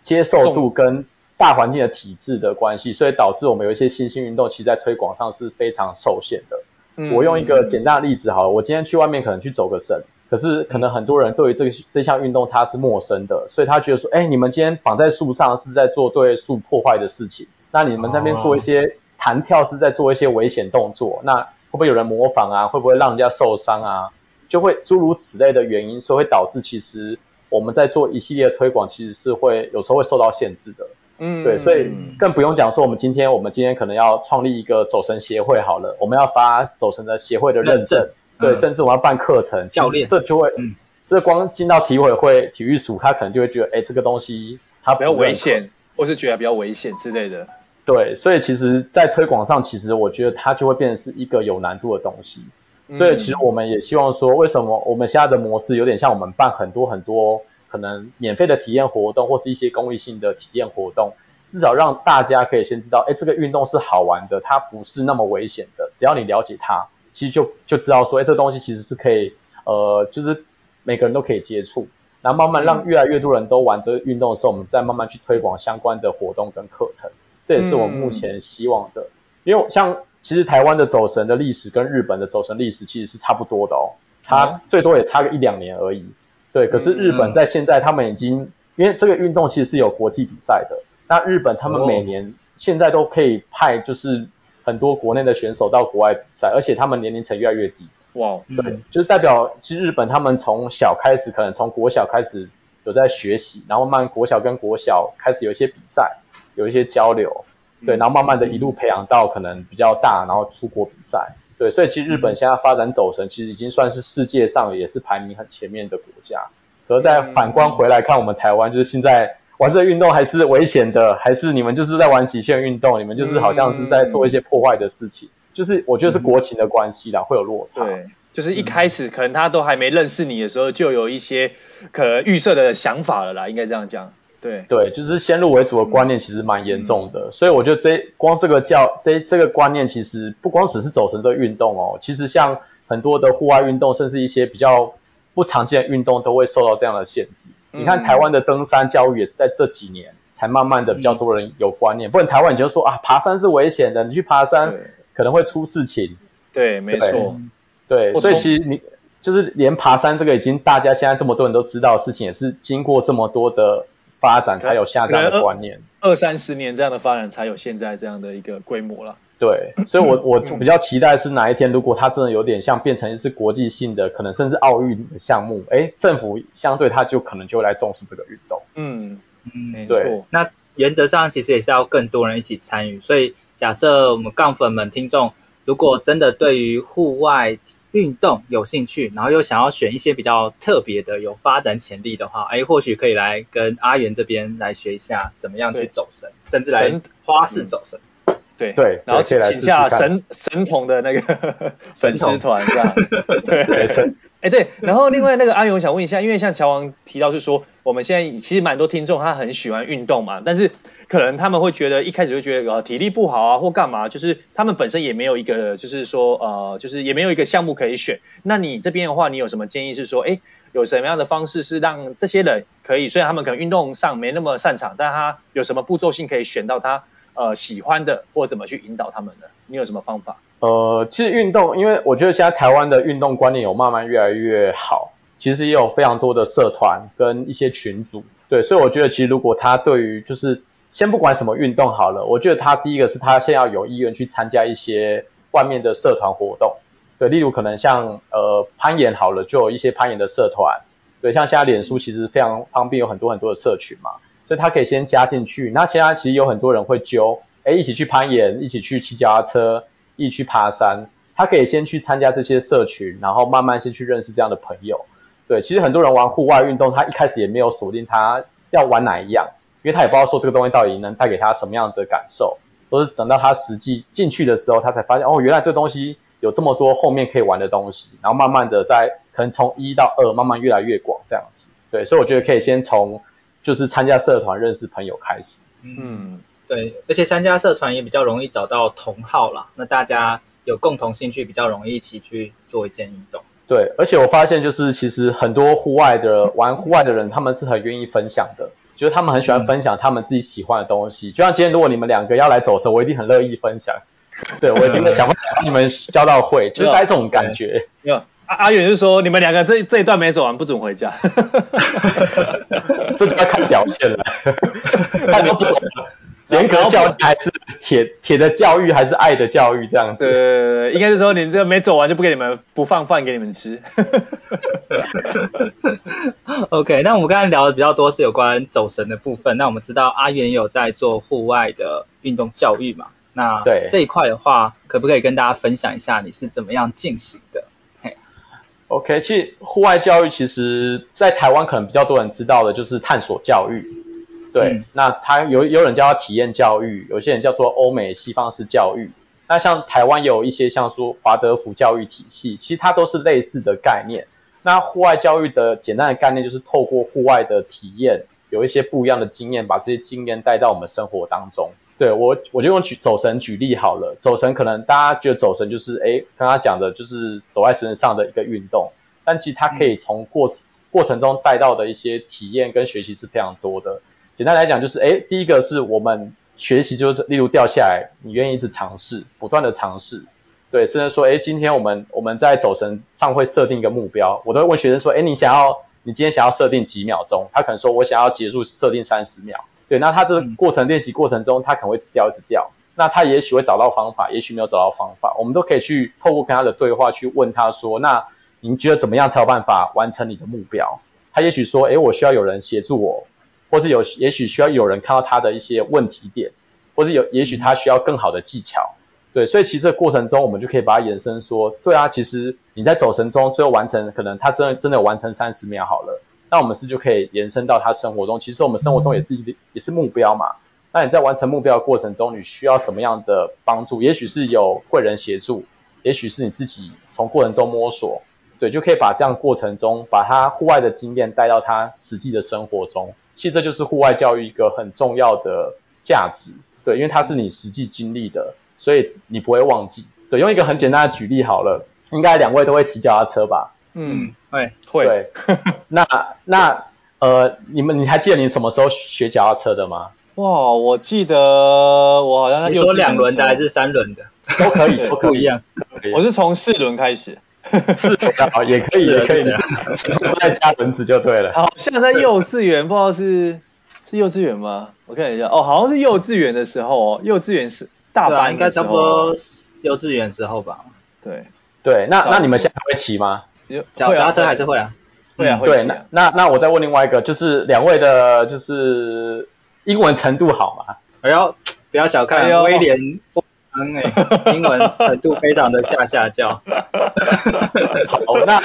接受度跟大环境的体制的关系，所以导致我们有一些新兴运动，其实在推广上是非常受限的。嗯、我用一个简单的例子好了，我今天去外面可能去走个绳，可是可能很多人对于这个这项运动他是陌生的，所以他觉得说，哎，你们今天绑在树上是不是在做对树破坏的事情？那你们在那边做一些弹跳是在做一些危险动作，那会不会有人模仿啊？会不会让人家受伤啊？就会诸如此类的原因，所以会导致其实我们在做一系列的推广，其实是会有时候会受到限制的。嗯，对，所以更不用讲说我们今天我们今天可能要创立一个走神协会好了，我们要发走神的协会的认证，认证对，嗯、甚至我们要办课程教练，这就会，嗯，这光进到体委会体育署，他可能就会觉得，哎，这个东西它比较危险，或是觉得比较危险之类的。对，所以其实，在推广上，其实我觉得它就会变成是一个有难度的东西。所以其实我们也希望说，为什么我们现在的模式有点像我们办很多很多可能免费的体验活动，或是一些公益性的体验活动，至少让大家可以先知道，哎，这个运动是好玩的，它不是那么危险的。只要你了解它，其实就就知道说，哎，这东西其实是可以，呃，就是每个人都可以接触，然后慢慢让越来越多人都玩这个运动的时候，我们再慢慢去推广相关的活动跟课程。这也是我们目前希望的，因为像。其实台湾的走神的历史跟日本的走神历史其实是差不多的哦，差最多也差个一两年而已。对，可是日本在现在他们已经，因为这个运动其实是有国际比赛的，那日本他们每年现在都可以派就是很多国内的选手到国外比赛，而且他们年龄层越来越低。哇，对，就是代表其实日本他们从小开始，可能从国小开始有在学习，然后慢慢国小跟国小开始有一些比赛，有一些交流。对，然后慢慢的一路培养到可能比较大，然后出国比赛。对，所以其实日本现在发展走神，其实已经算是世界上也是排名很前面的国家。可是再反观回来看我们台湾，就是现在玩这个运动还是危险的，还是你们就是在玩极限运动，你们就是好像是在做一些破坏的事情。就是我觉得是国情的关系啦，会有落差。对。就是一开始可能他都还没认识你的时候，就有一些可能预设的想法了啦，应该这样讲。对对，就是先入为主的观念其实蛮严重的，嗯、所以我觉得这光这个教这这个观念其实不光只是走成这个运动哦，其实像很多的户外运动，甚至一些比较不常见的运动都会受到这样的限制。嗯、你看台湾的登山教育也是在这几年才慢慢的比较多人有观念，嗯、不然台湾你就说啊爬山是危险的，你去爬山可能会出事情。对，没错。对，所以其实你就是连爬山这个已经大家现在这么多人都知道的事情，也是经过这么多的。发展才有下这样的观念，二三十年这样的发展才有现在这样的一个规模了。对，所以我我比较期待是哪一天，如果它真的有点像变成是国际性的，可能甚至奥运的项目，哎，政府相对它就可能就会来重视这个运动。嗯嗯，没错。那原则上其实也是要更多人一起参与，所以假设我们杠粉们听众，如果真的对于户外运动有兴趣，然后又想要选一些比较特别的、有发展潜力的话，哎，或许可以来跟阿元这边来学一下怎么样去走神，甚至来花式走神。对对，然后请下神神童的那个 粉丝团这样。对，哎对，然后另外那个阿勇，我想问一下，因为像乔王提到是说，我们现在其实蛮多听众他很喜欢运动嘛，但是可能他们会觉得一开始就觉得呃体力不好啊或干嘛，就是他们本身也没有一个就是说呃就是也没有一个项目可以选。那你这边的话，你有什么建议是说，哎有什么样的方式是让这些人可以，虽然他们可能运动上没那么擅长，但他有什么步骤性可以选到他？呃，喜欢的或怎么去引导他们的？你有什么方法？呃，其实运动，因为我觉得现在台湾的运动观念有慢慢越来越好，其实也有非常多的社团跟一些群组，对，所以我觉得其实如果他对于就是先不管什么运动好了，我觉得他第一个是他先要有意愿去参加一些外面的社团活动，对，例如可能像呃攀岩好了，就有一些攀岩的社团，对，像现在脸书其实非常方便，有很多很多的社群嘛。所以他可以先加进去，那现在其实有很多人会揪，哎，一起去攀岩，一起去骑脚踏车，一起去爬山。他可以先去参加这些社群，然后慢慢先去认识这样的朋友。对，其实很多人玩户外运动，他一开始也没有锁定他要玩哪一样，因为他也不知道说这个东西到底能带给他什么样的感受，都是等到他实际进去的时候，他才发现哦，原来这东西有这么多后面可以玩的东西，然后慢慢的在可能从一到二，慢慢越来越广这样子。对，所以我觉得可以先从。就是参加社团认识朋友开始，嗯，对，而且参加社团也比较容易找到同好啦，那大家有共同兴趣，比较容易一起去做一件运动。对，而且我发现就是其实很多户外的玩户外的人，他们是很愿意分享的，就是他们很喜欢分享他们自己喜欢的东西。嗯、就像今天如果你们两个要来走的时候，我一定很乐意分享，对，我一定会想办法帮你们交到会，就是带这种感觉。阿阿远就说，你们两个这这一段没走完不准回家，这就要看表现了。看都不走，严格教育还是铁铁的教育，还是爱的教育这样子？对对对对，应该是说你这个没走完就不给你们不放饭给你们吃。OK，那我们刚才聊的比较多是有关走神的部分。那我们知道阿远有在做户外的运动教育嘛？那对这一块的话，可不可以跟大家分享一下你是怎么样进行的？OK，其实户外教育其实，在台湾可能比较多人知道的就是探索教育，对，嗯、那他有有人叫他体验教育，有些人叫做欧美西方式教育。那像台湾也有一些像说华德福教育体系，其实它都是类似的概念。那户外教育的简单的概念就是透过户外的体验，有一些不一样的经验，把这些经验带到我们生活当中。对，我，我就用举走神举例好了。走神可能大家觉得走神就是，诶，刚刚讲的就是走在神上的一个运动，但其实它可以从过过程中带到的一些体验跟学习是非常多的。简单来讲就是，诶，第一个是我们学习就是，例如掉下来，你愿意一直尝试，不断的尝试，对，甚至说，诶，今天我们我们在走神上会设定一个目标，我都会问学生说，诶，你想要，你今天想要设定几秒钟？他可能说我想要结束设定三十秒。对，那他这个过程练习过程中，他可能会一直掉，一直掉。那他也许会找到方法，也许没有找到方法。我们都可以去透过跟他的对话去问他说：“那您觉得怎么样才有办法完成你的目标？”他也许说：“诶，我需要有人协助我，或者有也许需要有人看到他的一些问题点，或者有也许他需要更好的技巧。”对，所以其实这个过程中，我们就可以把它延伸说：“对啊，其实你在走神中最后完成，可能他真的真的有完成三十秒好了。”那我们是就可以延伸到他生活中，其实我们生活中也是一也是目标嘛。那你在完成目标的过程中，你需要什么样的帮助？也许是有贵人协助，也许是你自己从过程中摸索，对，就可以把这样过程中把他户外的经验带到他实际的生活中。其实这就是户外教育一个很重要的价值，对，因为它是你实际经历的，所以你不会忘记。对，用一个很简单的举例好了，应该两位都会骑脚踏车吧？嗯，会会。对，那那呃，你们你还记得你什么时候学脚踏车的吗？哇，我记得我好像你说两轮的还是三轮的？都可以，都不一样。我是从四轮开始，四轮好 也可以，也可以，再加轮子就对了。好像在幼稚园，不知道是是幼稚园吗？我看一下，哦，好像是幼稚园的时候哦，幼稚园是大班，应该差不多幼稚园时候吧。对对，那那你们现在还会骑吗？脚踏车还是会啊，会啊，对，那那那我再问另外一个，就是两位的，就是英文程度好吗？哎呦，不要小看威廉。哎，英文程度非常的下下叫。好，那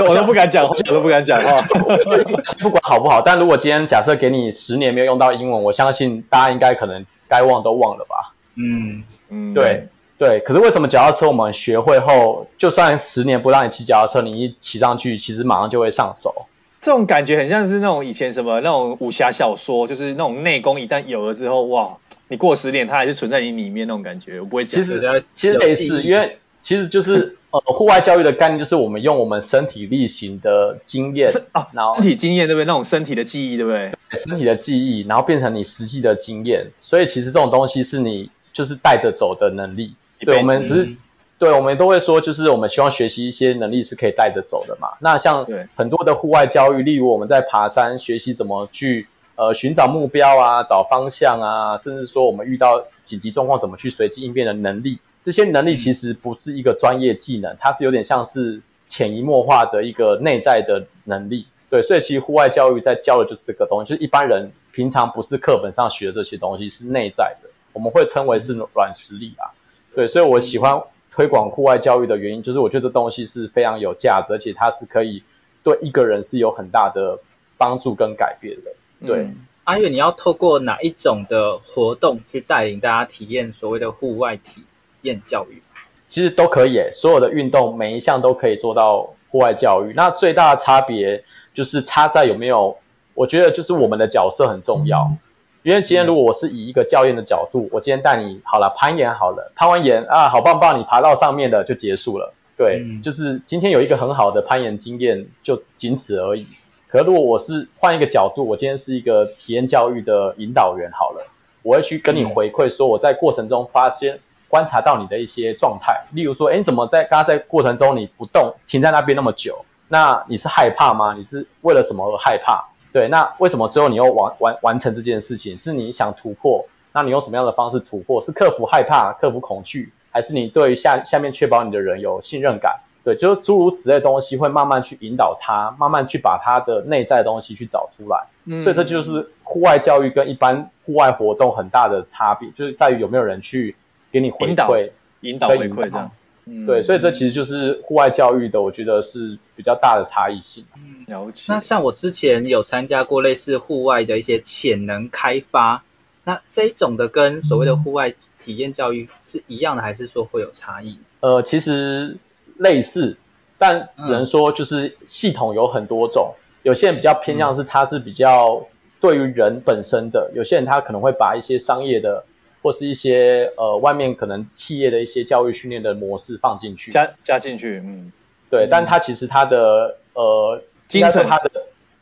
我我都不敢讲话，我都不敢讲话。不管好不好，但如果今天假设给你十年没有用到英文，我相信大家应该可能该忘都忘了吧。嗯嗯，对对。可是为什么脚踏车我们学会后，就算十年不让你骑脚踏车，你一骑上去，其实马上就会上手。这种感觉很像是那种以前什么那种武侠小说，就是那种内功一旦有了之后，哇。你过十年，它还是存在你里面那种感觉，我不会讲。其实其实类似，因为其实就是呃，户外教育的概念就是我们用我们身体力行的经验啊，然后身体经验对不对？那种身体的记忆对不对？身体的记忆，然后变成你实际的经验，所以其实这种东西是你就是带着走的能力。对，我们不是，对，我们都会说，就是我们希望学习一些能力是可以带着走的嘛。那像很多的户外教育，例如我们在爬山学习怎么去。呃，寻找目标啊，找方向啊，甚至说我们遇到紧急状况怎么去随机应变的能力，这些能力其实不是一个专业技能，它是有点像是潜移默化的一个内在的能力。对，所以其实户外教育在教的就是这个东西，就是一般人平常不是课本上学的这些东西，是内在的，我们会称为是软实力啊。对，所以我喜欢推广户外教育的原因，就是我觉得这东西是非常有价值，而且它是可以对一个人是有很大的帮助跟改变的。对，阿月，你要透过哪一种的活动去带领大家体验所谓的户外体验教育？其实都可以诶，所有的运动每一项都可以做到户外教育。那最大的差别就是差在有没有，我觉得就是我们的角色很重要。因为今天如果我是以一个教练的角度，我今天带你好了攀岩好了，攀完岩啊，好棒棒，你爬到上面的就结束了。对，嗯、就是今天有一个很好的攀岩经验，就仅此而已。可如果我是换一个角度，我今天是一个体验教育的引导员好了，我会去跟你回馈说我在过程中发现观察到你的一些状态，例如说，诶，你怎么在刚刚在过程中你不动，停在那边那么久？那你是害怕吗？你是为了什么而害怕？对，那为什么最后你又完完完成这件事情？是你想突破？那你用什么样的方式突破？是克服害怕、克服恐惧，还是你对下下面确保你的人有信任感？对，就是诸如此类的东西，会慢慢去引导他，慢慢去把他的内在的东西去找出来。嗯，所以这就是户外教育跟一般户外活动很大的差别，就是在于有没有人去给你回馈、引导、回馈这样。嗯，对，所以这其实就是户外教育的，我觉得是比较大的差异性。嗯，了解。那像我之前有参加过类似户外的一些潜能开发，那这一种的跟所谓的户外体验教育是一样的，还是说会有差异？呃，其实。类似，但只能说就是系统有很多种，嗯、有些人比较偏向是它是比较对于人本身的，有些人他可能会把一些商业的或是一些呃外面可能企业的一些教育训练的模式放进去，加加进去，嗯，对，但他其实他的呃精神，他的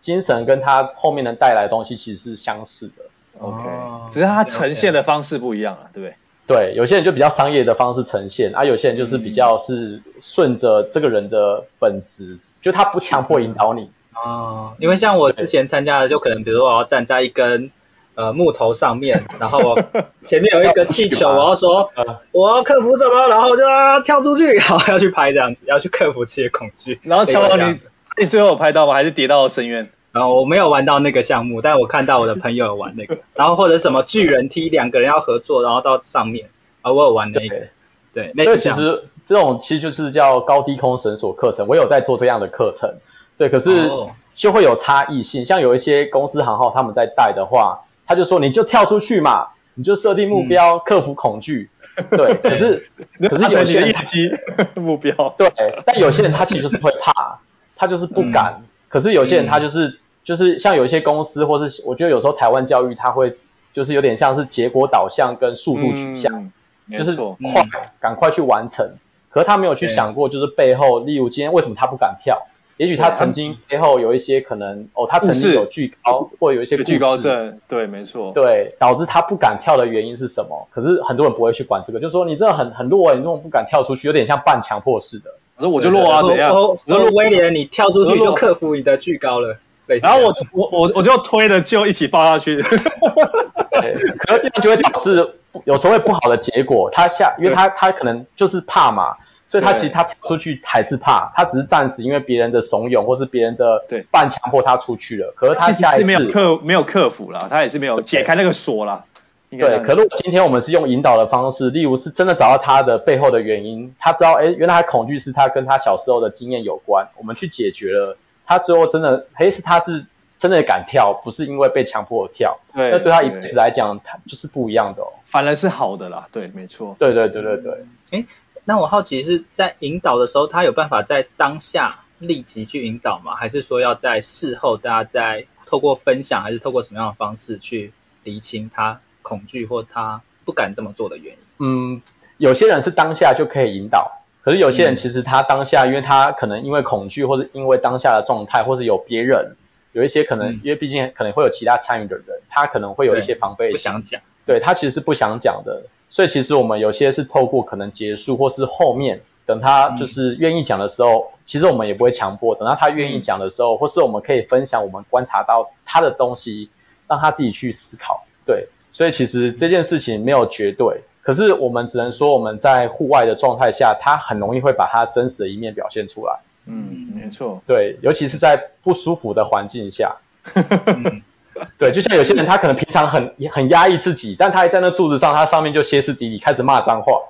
精神跟他后面能带来的东西其实是相似的，OK，只是他呈现的方式不一样啊，对不对？对，有些人就比较商业的方式呈现，啊，有些人就是比较是顺着这个人的本质，嗯、就他不强迫引导你。哦，因为像我之前参加的，就可能比如说我要站在一根呃木头上面，然后我前面有一个气球，我要说我要克服什么，然后就要跳出去，然后要去拍这样子，要去克服这些恐惧。然后乔王，你你最后有拍到吗？还是跌到深渊？然后我没有玩到那个项目，但我看到我的朋友有玩那个，然后或者什么巨人踢，两个人要合作，然后到上面，啊，我有玩那个，对，那其实这种其实就是叫高低空绳索课程，我有在做这样的课程，对，可是就会有差异性，像有一些公司行号他们在带的话，他就说你就跳出去嘛，你就设定目标，克服恐惧。对，可是可是有些人 目标对，但有些人他其实就是会怕，他就是不敢。可是有些人他就是就是像有一些公司，或是我觉得有时候台湾教育他会就是有点像是结果导向跟速度取向，就是快赶快去完成。可是他没有去想过，就是背后，例如今天为什么他不敢跳？也许他曾经背后有一些可能哦，他曾经有惧高，或有一些惧高症，对，没错，对，导致他不敢跳的原因是什么？可是很多人不会去管这个，就是说你真的很很弱，你这种不敢跳出去，有点像半强迫式的。我说我就弱啊，怎样？我说威廉，你跳出去就克服你的惧高了。然后我我我我就推了就一起抱下去。对，可是这样就会导致有时候会不好的结果。他下，因为他他可能就是怕嘛。所以他其实他跳出去还是怕，他只是暂时因为别人的怂恿或是别人的半强迫他出去了。可是他下一次没有克没有克服了，他也是没有解开那个锁了。对，可是今天我们是用引导的方式，例如是真的找到他的背后的原因，他知道哎，原来他恐惧是他跟他小时候的经验有关，我们去解决了，他最后真的哎是他是真的敢跳，不是因为被强迫跳。对，那对他一辈子来讲，他就是不一样的哦。反而是好的啦，对，没错。对对对对对。哎。那我好奇是在引导的时候，他有办法在当下立即去引导吗？还是说要在事后，大家再透过分享，还是透过什么样的方式去厘清他恐惧或他不敢这么做的原因？嗯，有些人是当下就可以引导，可是有些人其实他当下，因为他可能因为恐惧，或是因为当下的状态，或是有别人，有一些可能，因为毕竟可能会有其他参与的人，他可能会有一些防备，不想讲，对，他其实是不想讲的。所以其实我们有些是透过可能结束，或是后面等他就是愿意讲的时候，嗯、其实我们也不会强迫。等到他愿意讲的时候，或是我们可以分享我们观察到他的东西，让他自己去思考。对，所以其实这件事情没有绝对，可是我们只能说我们在户外的状态下，他很容易会把他真实的一面表现出来。嗯，没错。对，尤其是在不舒服的环境下。嗯 对，就像有些人，他可能平常很很压抑自己，但他还在那柱子上，他上面就歇斯底里开始骂脏话，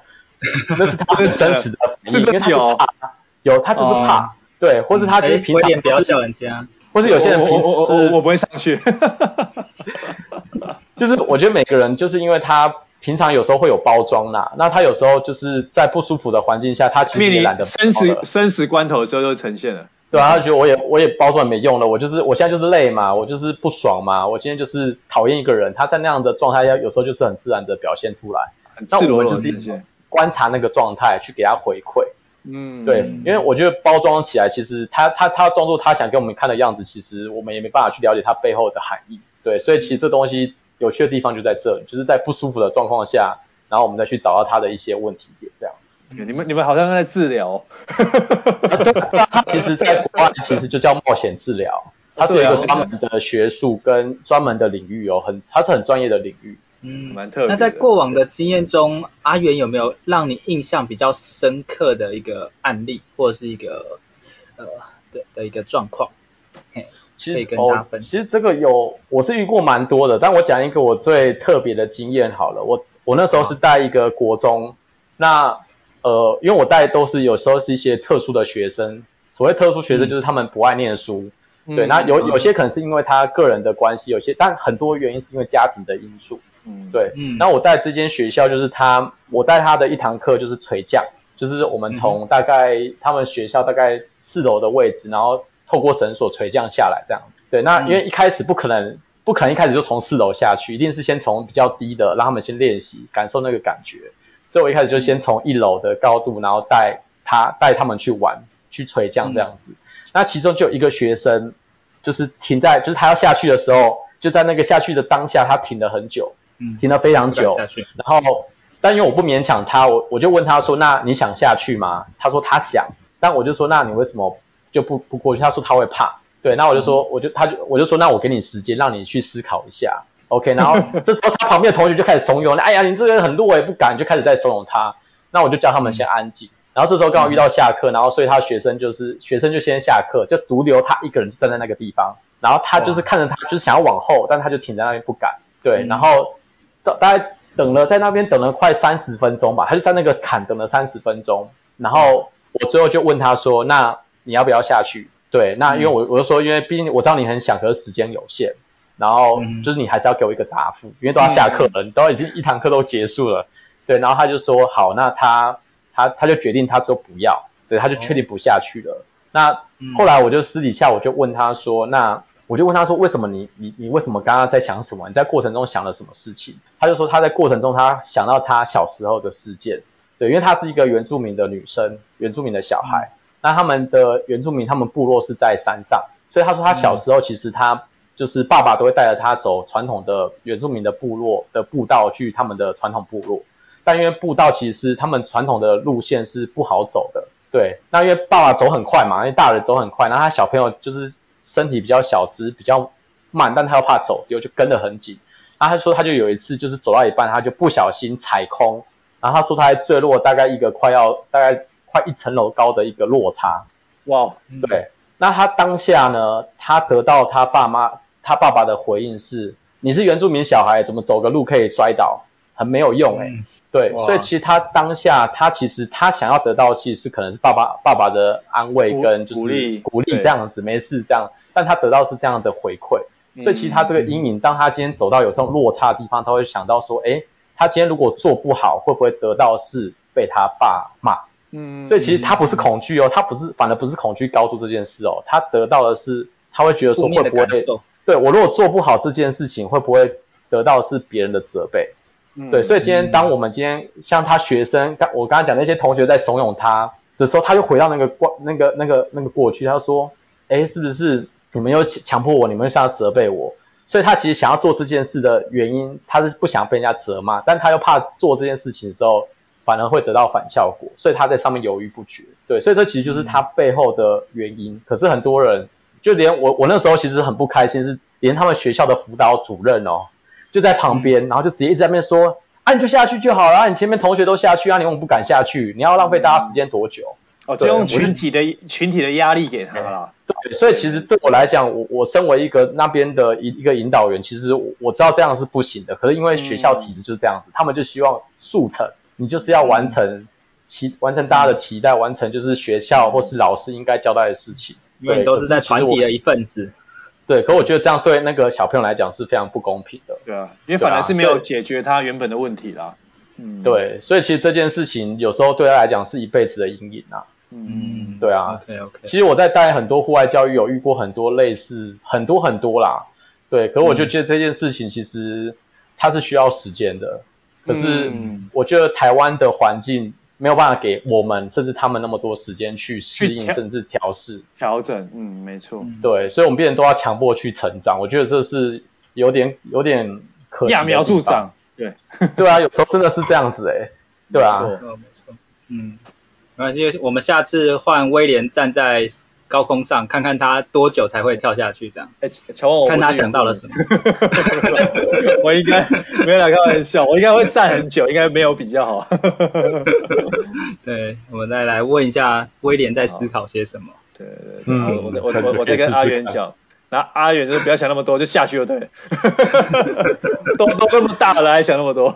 那是他真实的反应，因为他就怕，有他就是怕，对，或是他就是平常不要笑人家，或是有些人平时我我我不会上去，就是我觉得每个人就是因为他平常有时候会有包装呐，那他有时候就是在不舒服的环境下，他其实也懒得生死生死关头的时候就呈现了。对啊，他觉得我也我也包装没用了，我就是我现在就是累嘛，我就是不爽嘛，我今天就是讨厌一个人，他在那样的状态下，有时候就是很自然的表现出来。那我们就是观察那个状态，去给他回馈。嗯，对，因为我觉得包装起来，其实他他他装作他想给我们看的样子，其实我们也没办法去了解他背后的含义。对，所以其实这东西有趣的地方就在这里，就是在不舒服的状况下，然后我们再去找到他的一些问题点，这样。你们你们好像在治疗，对，它其实在国外其实就叫冒险治疗，它是一个专门的学术跟专门的领域哦，很它是很专业的领域，嗯，蛮特别。那在过往的经验中，阿元有没有让你印象比较深刻的一个案例，或者是一个呃的的一个状况？嘿，其实可以跟大家分享。其实这个有，我是遇过蛮多的，但我讲一个我最特别的经验好了，我我那时候是带一个国中，那。呃，因为我带都是有时候是一些特殊的学生，所谓特殊学生就是他们不爱念书，嗯、对，那有有些可能是因为他个人的关系，有些但很多原因是因为家庭的因素，嗯，对，嗯，那我带这间学校就是他，我带他的一堂课就是垂降，就是我们从大概他们学校大概四楼的位置，然后透过绳索垂降下来这样，对，那因为一开始不可能不可能一开始就从四楼下去，一定是先从比较低的让他们先练习感受那个感觉。所以我一开始就先从一楼的高度，然后带他带他们去玩，去垂降这样子。嗯、那其中就有一个学生，就是停在，就是他要下去的时候，就在那个下去的当下，他停了很久，嗯，停了非常久。然后，但因为我不勉强他，我我就问他说：“那你想下去吗？”他说他想。但我就说：“那你为什么就不不过去？”他说他会怕。对，那我就说，嗯、我就他就我就说：“那我给你时间，让你去思考一下。” OK，然后 这时候他旁边的同学就开始怂恿，哎呀，你这个人很弱也不敢，就开始在怂恿他。那我就叫他们先安静。然后这时候刚好遇到下课，然后所以他学生就是学生就先下课，就独留他一个人就站在那个地方。然后他就是看着他，就是想要往后，但他就停在那边不敢。对，然后大概等了在那边等了快三十分钟吧，他就在那个坎等了三十分钟。然后我最后就问他说：“那你要不要下去？”对，那因为我我就说，因为毕竟我知道你很想，可是时间有限。然后就是你还是要给我一个答复，因为都要下课了，你都已经一堂课都结束了，对，然后他就说好，那他他他就决定他说不要，对，他就确定不下去了。那后来我就私底下我就问他说，那我就问他说，为什么你你你为什么刚刚在想什么？你在过程中想了什么事情？他就说他在过程中他想到他小时候的事件，对，因为他是一个原住民的女生，原住民的小孩，那他们的原住民他们部落是在山上，所以他说他小时候其实他就是爸爸都会带着他走传统的原住民的部落的步道去他们的传统部落，但因为步道其实他们传统的路线是不好走的。对，那因为爸爸走很快嘛，因为大人走很快，然后他小朋友就是身体比较小只，比较慢，但他又怕走丢，就跟得很紧。然后他说他就有一次就是走到一半，他就不小心踩空，然后他说他还坠落大概一个快要大概快一层楼高的一个落差。哇，对，那他当下呢，他得到他爸妈他爸爸的回应是：你是原住民小孩，怎么走个路可以摔倒？很没有用诶、欸。嗯对，所以其实他当下，他其实他想要得到的，其实是可能是爸爸爸爸的安慰跟就是鼓励鼓励这样子，没事这样，但他得到是这样的回馈，所以其实他这个阴影，当他今天走到有这种落差的地方，他会想到说，诶，他今天如果做不好，会不会得到是被他爸骂？嗯，所以其实他不是恐惧哦，他不是，反而不是恐惧高度这件事哦，他得到的是，他会觉得说会不会，对，我如果做不好这件事情，会不会得到是别人的责备？对，所以今天当我们今天像他学生，刚我刚刚讲那些同学在怂恿他的时候，他又回到那个过那个那个那个过去，他说：“哎，是不是你们又强迫我？你们又想要责备我？”所以他其实想要做这件事的原因，他是不想被人家责骂，但他又怕做这件事情的时候反而会得到反效果，所以他在上面犹豫不决。对，所以这其实就是他背后的原因。可是很多人就连我，我那时候其实很不开心，是连他们学校的辅导主任哦。就在旁边，然后就直接一直在那边说：“啊，你就下去就好了，啊，你前面同学都下去啊，你为什么不敢下去？你要浪费大家时间多久？”哦，就用群体的群体的压力给他了。对，所以其实对我来讲，我我身为一个那边的一一个引导员，其实我我知道这样是不行的。可是因为学校体制就是这样子，他们就希望速成，你就是要完成期完成大家的期待，完成就是学校或是老师应该交代的事情。因为你都是在团体的一份子。对，可我觉得这样对那个小朋友来讲是非常不公平的。对啊，因为反而是没有解决他原本的问题啦。嗯，对，所以其实这件事情有时候对他来讲是一辈子的阴影啊。嗯，对啊。OK OK。其实我在带很多户外教育，有遇过很多类似很多很多啦。对，可我就觉得这件事情其实它是需要时间的。可是我觉得台湾的环境。没有办法给我们甚至他们那么多时间去适应，甚至调试、调整。嗯，没错。对，所以我们变成都要强迫去成长。我觉得这是有点有点可惜。揠苗助长。对。对啊，有时候真的是这样子诶、欸、对啊。没错，没错。嗯，那就，我们下次换威廉站在高空上，看看他多久才会跳下去，这样。哎，乔我，看他想到了什么。我应该没有来开玩笑，我应该会站很久，应该没有比较好。对，我们再来问一下威廉在思考些什么。对对对，嗯，我我我我在跟阿远讲，那阿远就不要想那么多，就下去就对了。都都那么大了，还想那么多。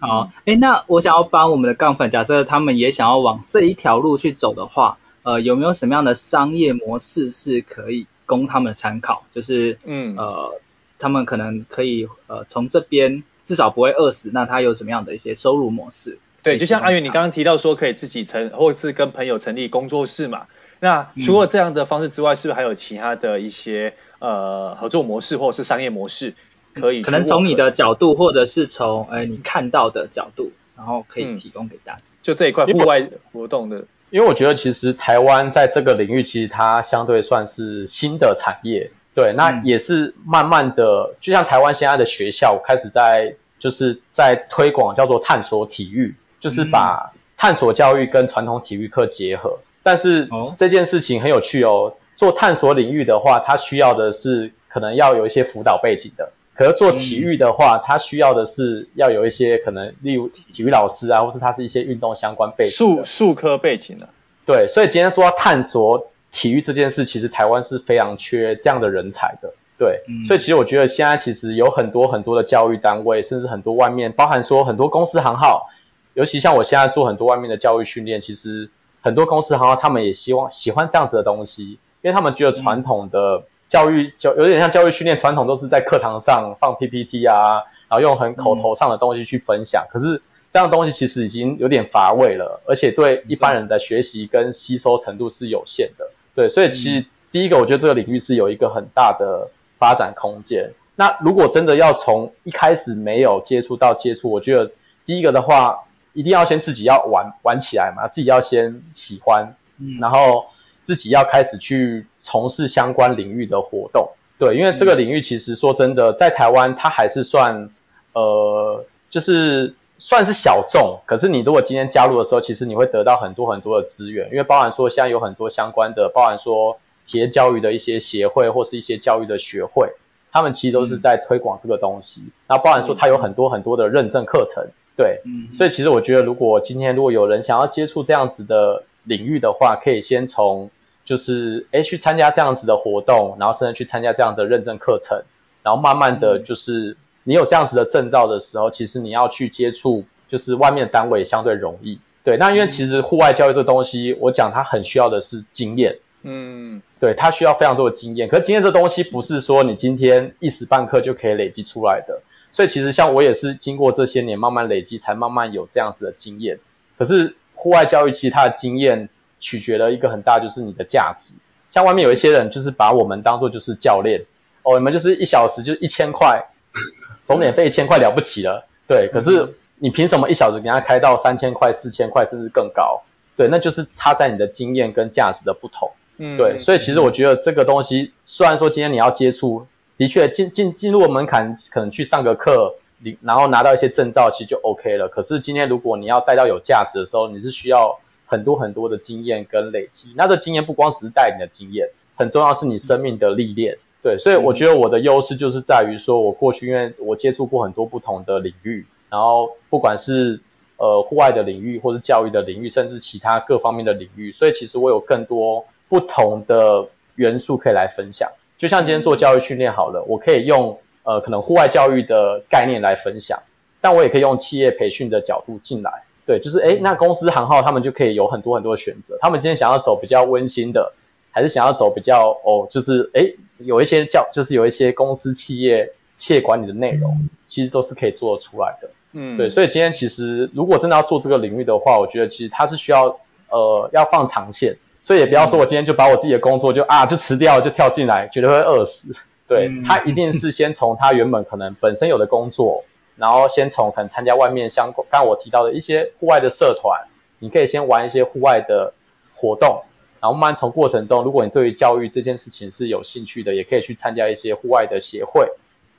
好，哎，那我想要帮我们的杠粉，假设他们也想要往这一条路去走的话。呃，有没有什么样的商业模式是可以供他们参考？就是，嗯，呃，他们可能可以，呃，从这边至少不会饿死。那他有什么样的一些收入模式？对，就像阿元你刚刚提到说，可以自己成，或者是跟朋友成立工作室嘛。那除了这样的方式之外，嗯、是不是还有其他的一些呃合作模式或者是商业模式可以？可能从你的角度，或者是从哎你看到的角度，然后可以提供给大家。嗯、就这一块户外活动的。因为我觉得其实台湾在这个领域，其实它相对算是新的产业，对，那也是慢慢的，就像台湾现在的学校开始在就是在推广叫做探索体育，就是把探索教育跟传统体育课结合。但是这件事情很有趣哦，做探索领域的话，它需要的是可能要有一些辅导背景的。可是做体育的话，他、嗯、需要的是要有一些可能，例如体育老师啊，或是他是一些运动相关背景数数科背景的。对，所以今天做到探索体育这件事，其实台湾是非常缺这样的人才的。对，嗯、所以其实我觉得现在其实有很多很多的教育单位，甚至很多外面，包含说很多公司行号，尤其像我现在做很多外面的教育训练，其实很多公司行号他们也希望喜欢这样子的东西，因为他们觉得传统的。嗯教育就有点像教育训练，传统都是在课堂上放 PPT 啊，然后用很口头上的东西去分享。嗯、可是这样的东西其实已经有点乏味了，而且对一般人的学习跟吸收程度是有限的。对，所以其实第一个，我觉得这个领域是有一个很大的发展空间。那如果真的要从一开始没有接触到接触，我觉得第一个的话，一定要先自己要玩玩起来嘛，自己要先喜欢，嗯，然后自己要开始去从事相关领域的活动。对，因为这个领域其实说真的，在台湾它还是算呃，就是。算是小众，可是你如果今天加入的时候，其实你会得到很多很多的资源，因为包含说现在有很多相关的，包含说体验教育的一些协会或是一些教育的学会，他们其实都是在推广这个东西。然后包含说它有很多很多的认证课程，对，嗯，所以其实我觉得如果今天如果有人想要接触这样子的领域的话，可以先从就是诶去参加这样子的活动，然后甚至去参加这样的认证课程，然后慢慢的就是。你有这样子的证照的时候，其实你要去接触，就是外面的单位相对容易。对，那因为其实户外教育这东西，我讲它很需要的是经验。嗯，对，它需要非常多的经验。可是经验这东西不是说你今天一时半刻就可以累积出来的。所以其实像我也是经过这些年慢慢累积，才慢慢有这样子的经验。可是户外教育其实它的经验取决了一个很大，就是你的价值。像外面有一些人就是把我们当做就是教练，哦，你们就是一小时就一千块。总免费一千块了不起了，对。可是你凭什么一小时给他开到三千块、四千块，甚至更高？对，那就是差在你的经验跟价值的不同。嗯，对。所以其实我觉得这个东西，虽然说今天你要接触，的确进进进入门槛，可能去上个课，你然后拿到一些证照，其实就 OK 了。可是今天如果你要带到有价值的时候，你是需要很多很多的经验跟累积。那这经验不光只是带你的经验，很重要是你生命的历练。对，所以我觉得我的优势就是在于说，我过去因为我接触过很多不同的领域，然后不管是呃户外的领域，或是教育的领域，甚至其他各方面的领域，所以其实我有更多不同的元素可以来分享。就像今天做教育训练好了，我可以用呃可能户外教育的概念来分享，但我也可以用企业培训的角度进来。对，就是诶，那公司行号他们就可以有很多很多的选择，他们今天想要走比较温馨的。还是想要走比较哦，就是诶，有一些教，就是有一些公司企业企业管理的内容，其实都是可以做得出来的。嗯，对，所以今天其实如果真的要做这个领域的话，我觉得其实它是需要呃要放长线，所以也不要说我今天就把我自己的工作就啊就辞掉就跳进来，绝对会饿死。对，他一定是先从他原本可能本身有的工作，然后先从可能参加外面相关，我提到的一些户外的社团，你可以先玩一些户外的活动。然后慢慢从过程中，如果你对于教育这件事情是有兴趣的，也可以去参加一些户外的协会，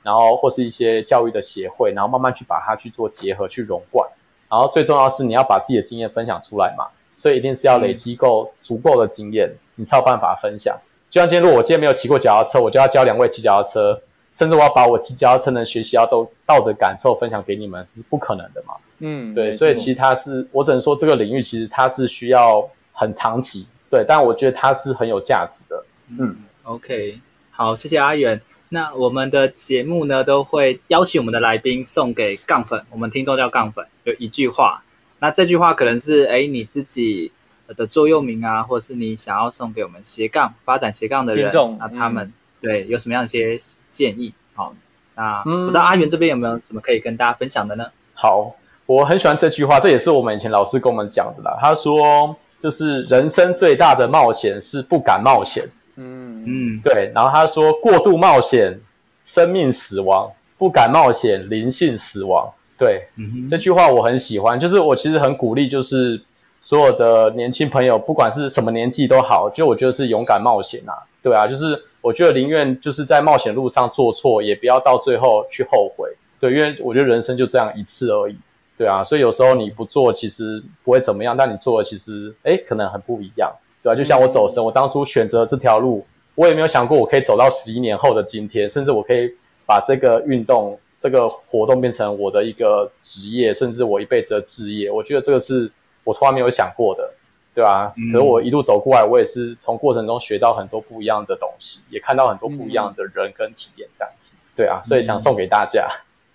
然后或是一些教育的协会，然后慢慢去把它去做结合，去融贯。然后最重要的是你要把自己的经验分享出来嘛，所以一定是要累积够足够的经验，你才有办法分享。就像今天，如果我今天没有骑过脚踏车，我就要教两位骑脚踏车，甚至我要把我骑脚踏车的学习到都道的感受分享给你们，是不可能的嘛。嗯，对，所以其实它是，我只能说这个领域其实它是需要很长期。对，但我觉得它是很有价值的。嗯，OK，好，谢谢阿远。那我们的节目呢，都会邀请我们的来宾送给杠粉，我们听众叫杠粉，有一句话。那这句话可能是哎你自己的座右铭啊，或者是你想要送给我们斜杠发展斜杠的人，那他们、嗯、对有什么样的一些建议？好，那不知道阿元这边有没有什么可以跟大家分享的呢？好，我很喜欢这句话，这也是我们以前老师跟我们讲的啦。他说。就是人生最大的冒险是不敢冒险，嗯嗯，对。然后他说过度冒险，生命死亡；不敢冒险，灵性死亡。对，嗯，这句话我很喜欢。就是我其实很鼓励，就是所有的年轻朋友，不管是什么年纪都好，就我觉得是勇敢冒险啊。对啊，就是我觉得宁愿就是在冒险路上做错，也不要到最后去后悔。对，因为我觉得人生就这样一次而已。对啊，所以有时候你不做，其实不会怎么样，但你做了，其实诶可能很不一样，对吧、啊？就像我走神，我当初选择这条路，我也没有想过我可以走到十一年后的今天，甚至我可以把这个运动、这个活动变成我的一个职业，甚至我一辈子的职业。我觉得这个是我从来没有想过的，对吧、啊？可是我一路走过来，我也是从过程中学到很多不一样的东西，也看到很多不一样的人跟体验，这样子，对啊，所以想送给大家。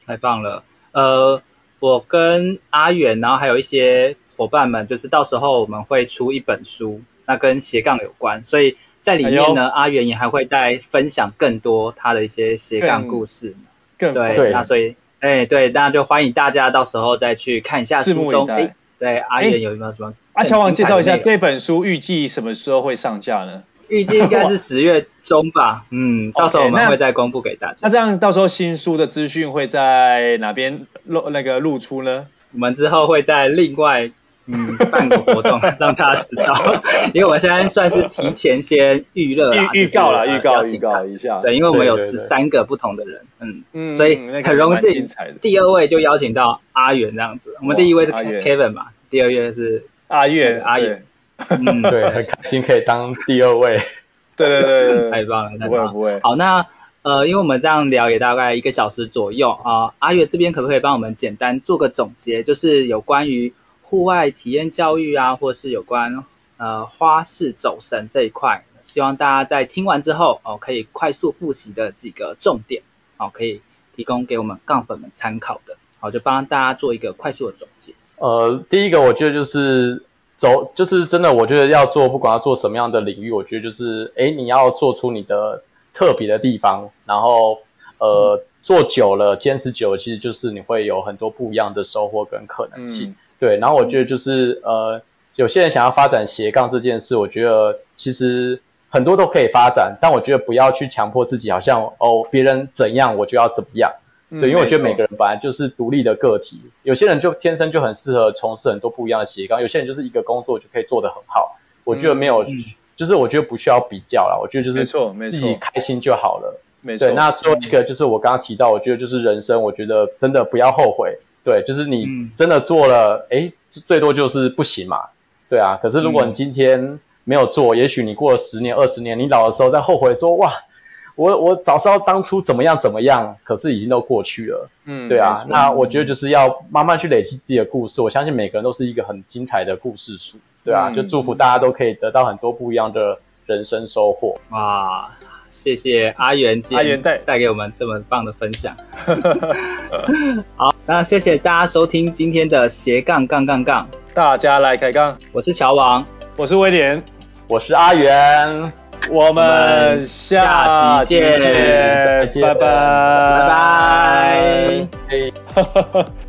太棒了，呃。我跟阿远，然后还有一些伙伴们，就是到时候我们会出一本书，那跟斜杠有关，所以在里面呢，阿元也还会再分享更多他的一些斜杠故事。对那所以，哎，对，那就欢迎大家到时候再去看一下书中。哎，对，阿言有没有什么？阿乔王介绍一下这本书预计什么时候会上架呢？预计应该是十月中吧。嗯，到时候我们会再公布给大家。那这样到时候新书的资讯会在哪边露那个露出呢？我们之后会在另外。嗯，办个活动让大家知道，因为我们现在算是提前先预热预预告了，预告预告一下。对，因为我们有十三个不同的人，嗯嗯，所以很荣幸。第二位就邀请到阿元这样子，我们第一位是 Kevin 嘛，第二位是阿元阿元，嗯，对，很开心可以当第二位。对对对对，太棒了，不会不会。好，那呃，因为我们这样聊也大概一个小时左右啊，阿元这边可不可以帮我们简单做个总结，就是有关于。户外体验教育啊，或是有关呃花式走神这一块，希望大家在听完之后哦，可以快速复习的几个重点，哦，可以提供给我们杠粉们参考的，好，就帮大家做一个快速的总结。呃，第一个我觉得就是走，就是真的，我觉得要做，不管要做什么样的领域，我觉得就是，诶，你要做出你的特别的地方，然后呃，嗯、做久了，坚持久了，其实就是你会有很多不一样的收获跟可能性。嗯对，然后我觉得就是呃，有些人想要发展斜杠这件事，我觉得其实很多都可以发展，但我觉得不要去强迫自己，好像哦别人怎样我就要怎么样。对，因为我觉得每个人本来就是独立的个体，有些人就天生就很适合从事很多不一样的斜杠，有些人就是一个工作就可以做得很好。我觉得没有，就是我觉得不需要比较啦，我觉得就是自己开心就好了。没错。对，那最后一个就是我刚刚提到，我觉得就是人生，我觉得真的不要后悔。对，就是你真的做了，哎、嗯，最多就是不行嘛，对啊。可是如果你今天没有做，嗯、也许你过了十年、二十年，你老的时候再后悔说，哇，我我早知道当初怎么样怎么样，可是已经都过去了，嗯，对啊。那我觉得就是要慢慢去累积自己的故事，我相信每个人都是一个很精彩的故事书，对啊。嗯、就祝福大家都可以得到很多不一样的人生收获。哇。谢谢阿元姐，阿元带。带给我们这么棒的分享。好，那谢谢大家收听今天的斜杠杠杠杠，大家来开杠。我是乔王，我是威廉，我是阿元，我们下集见，拜拜，拜拜。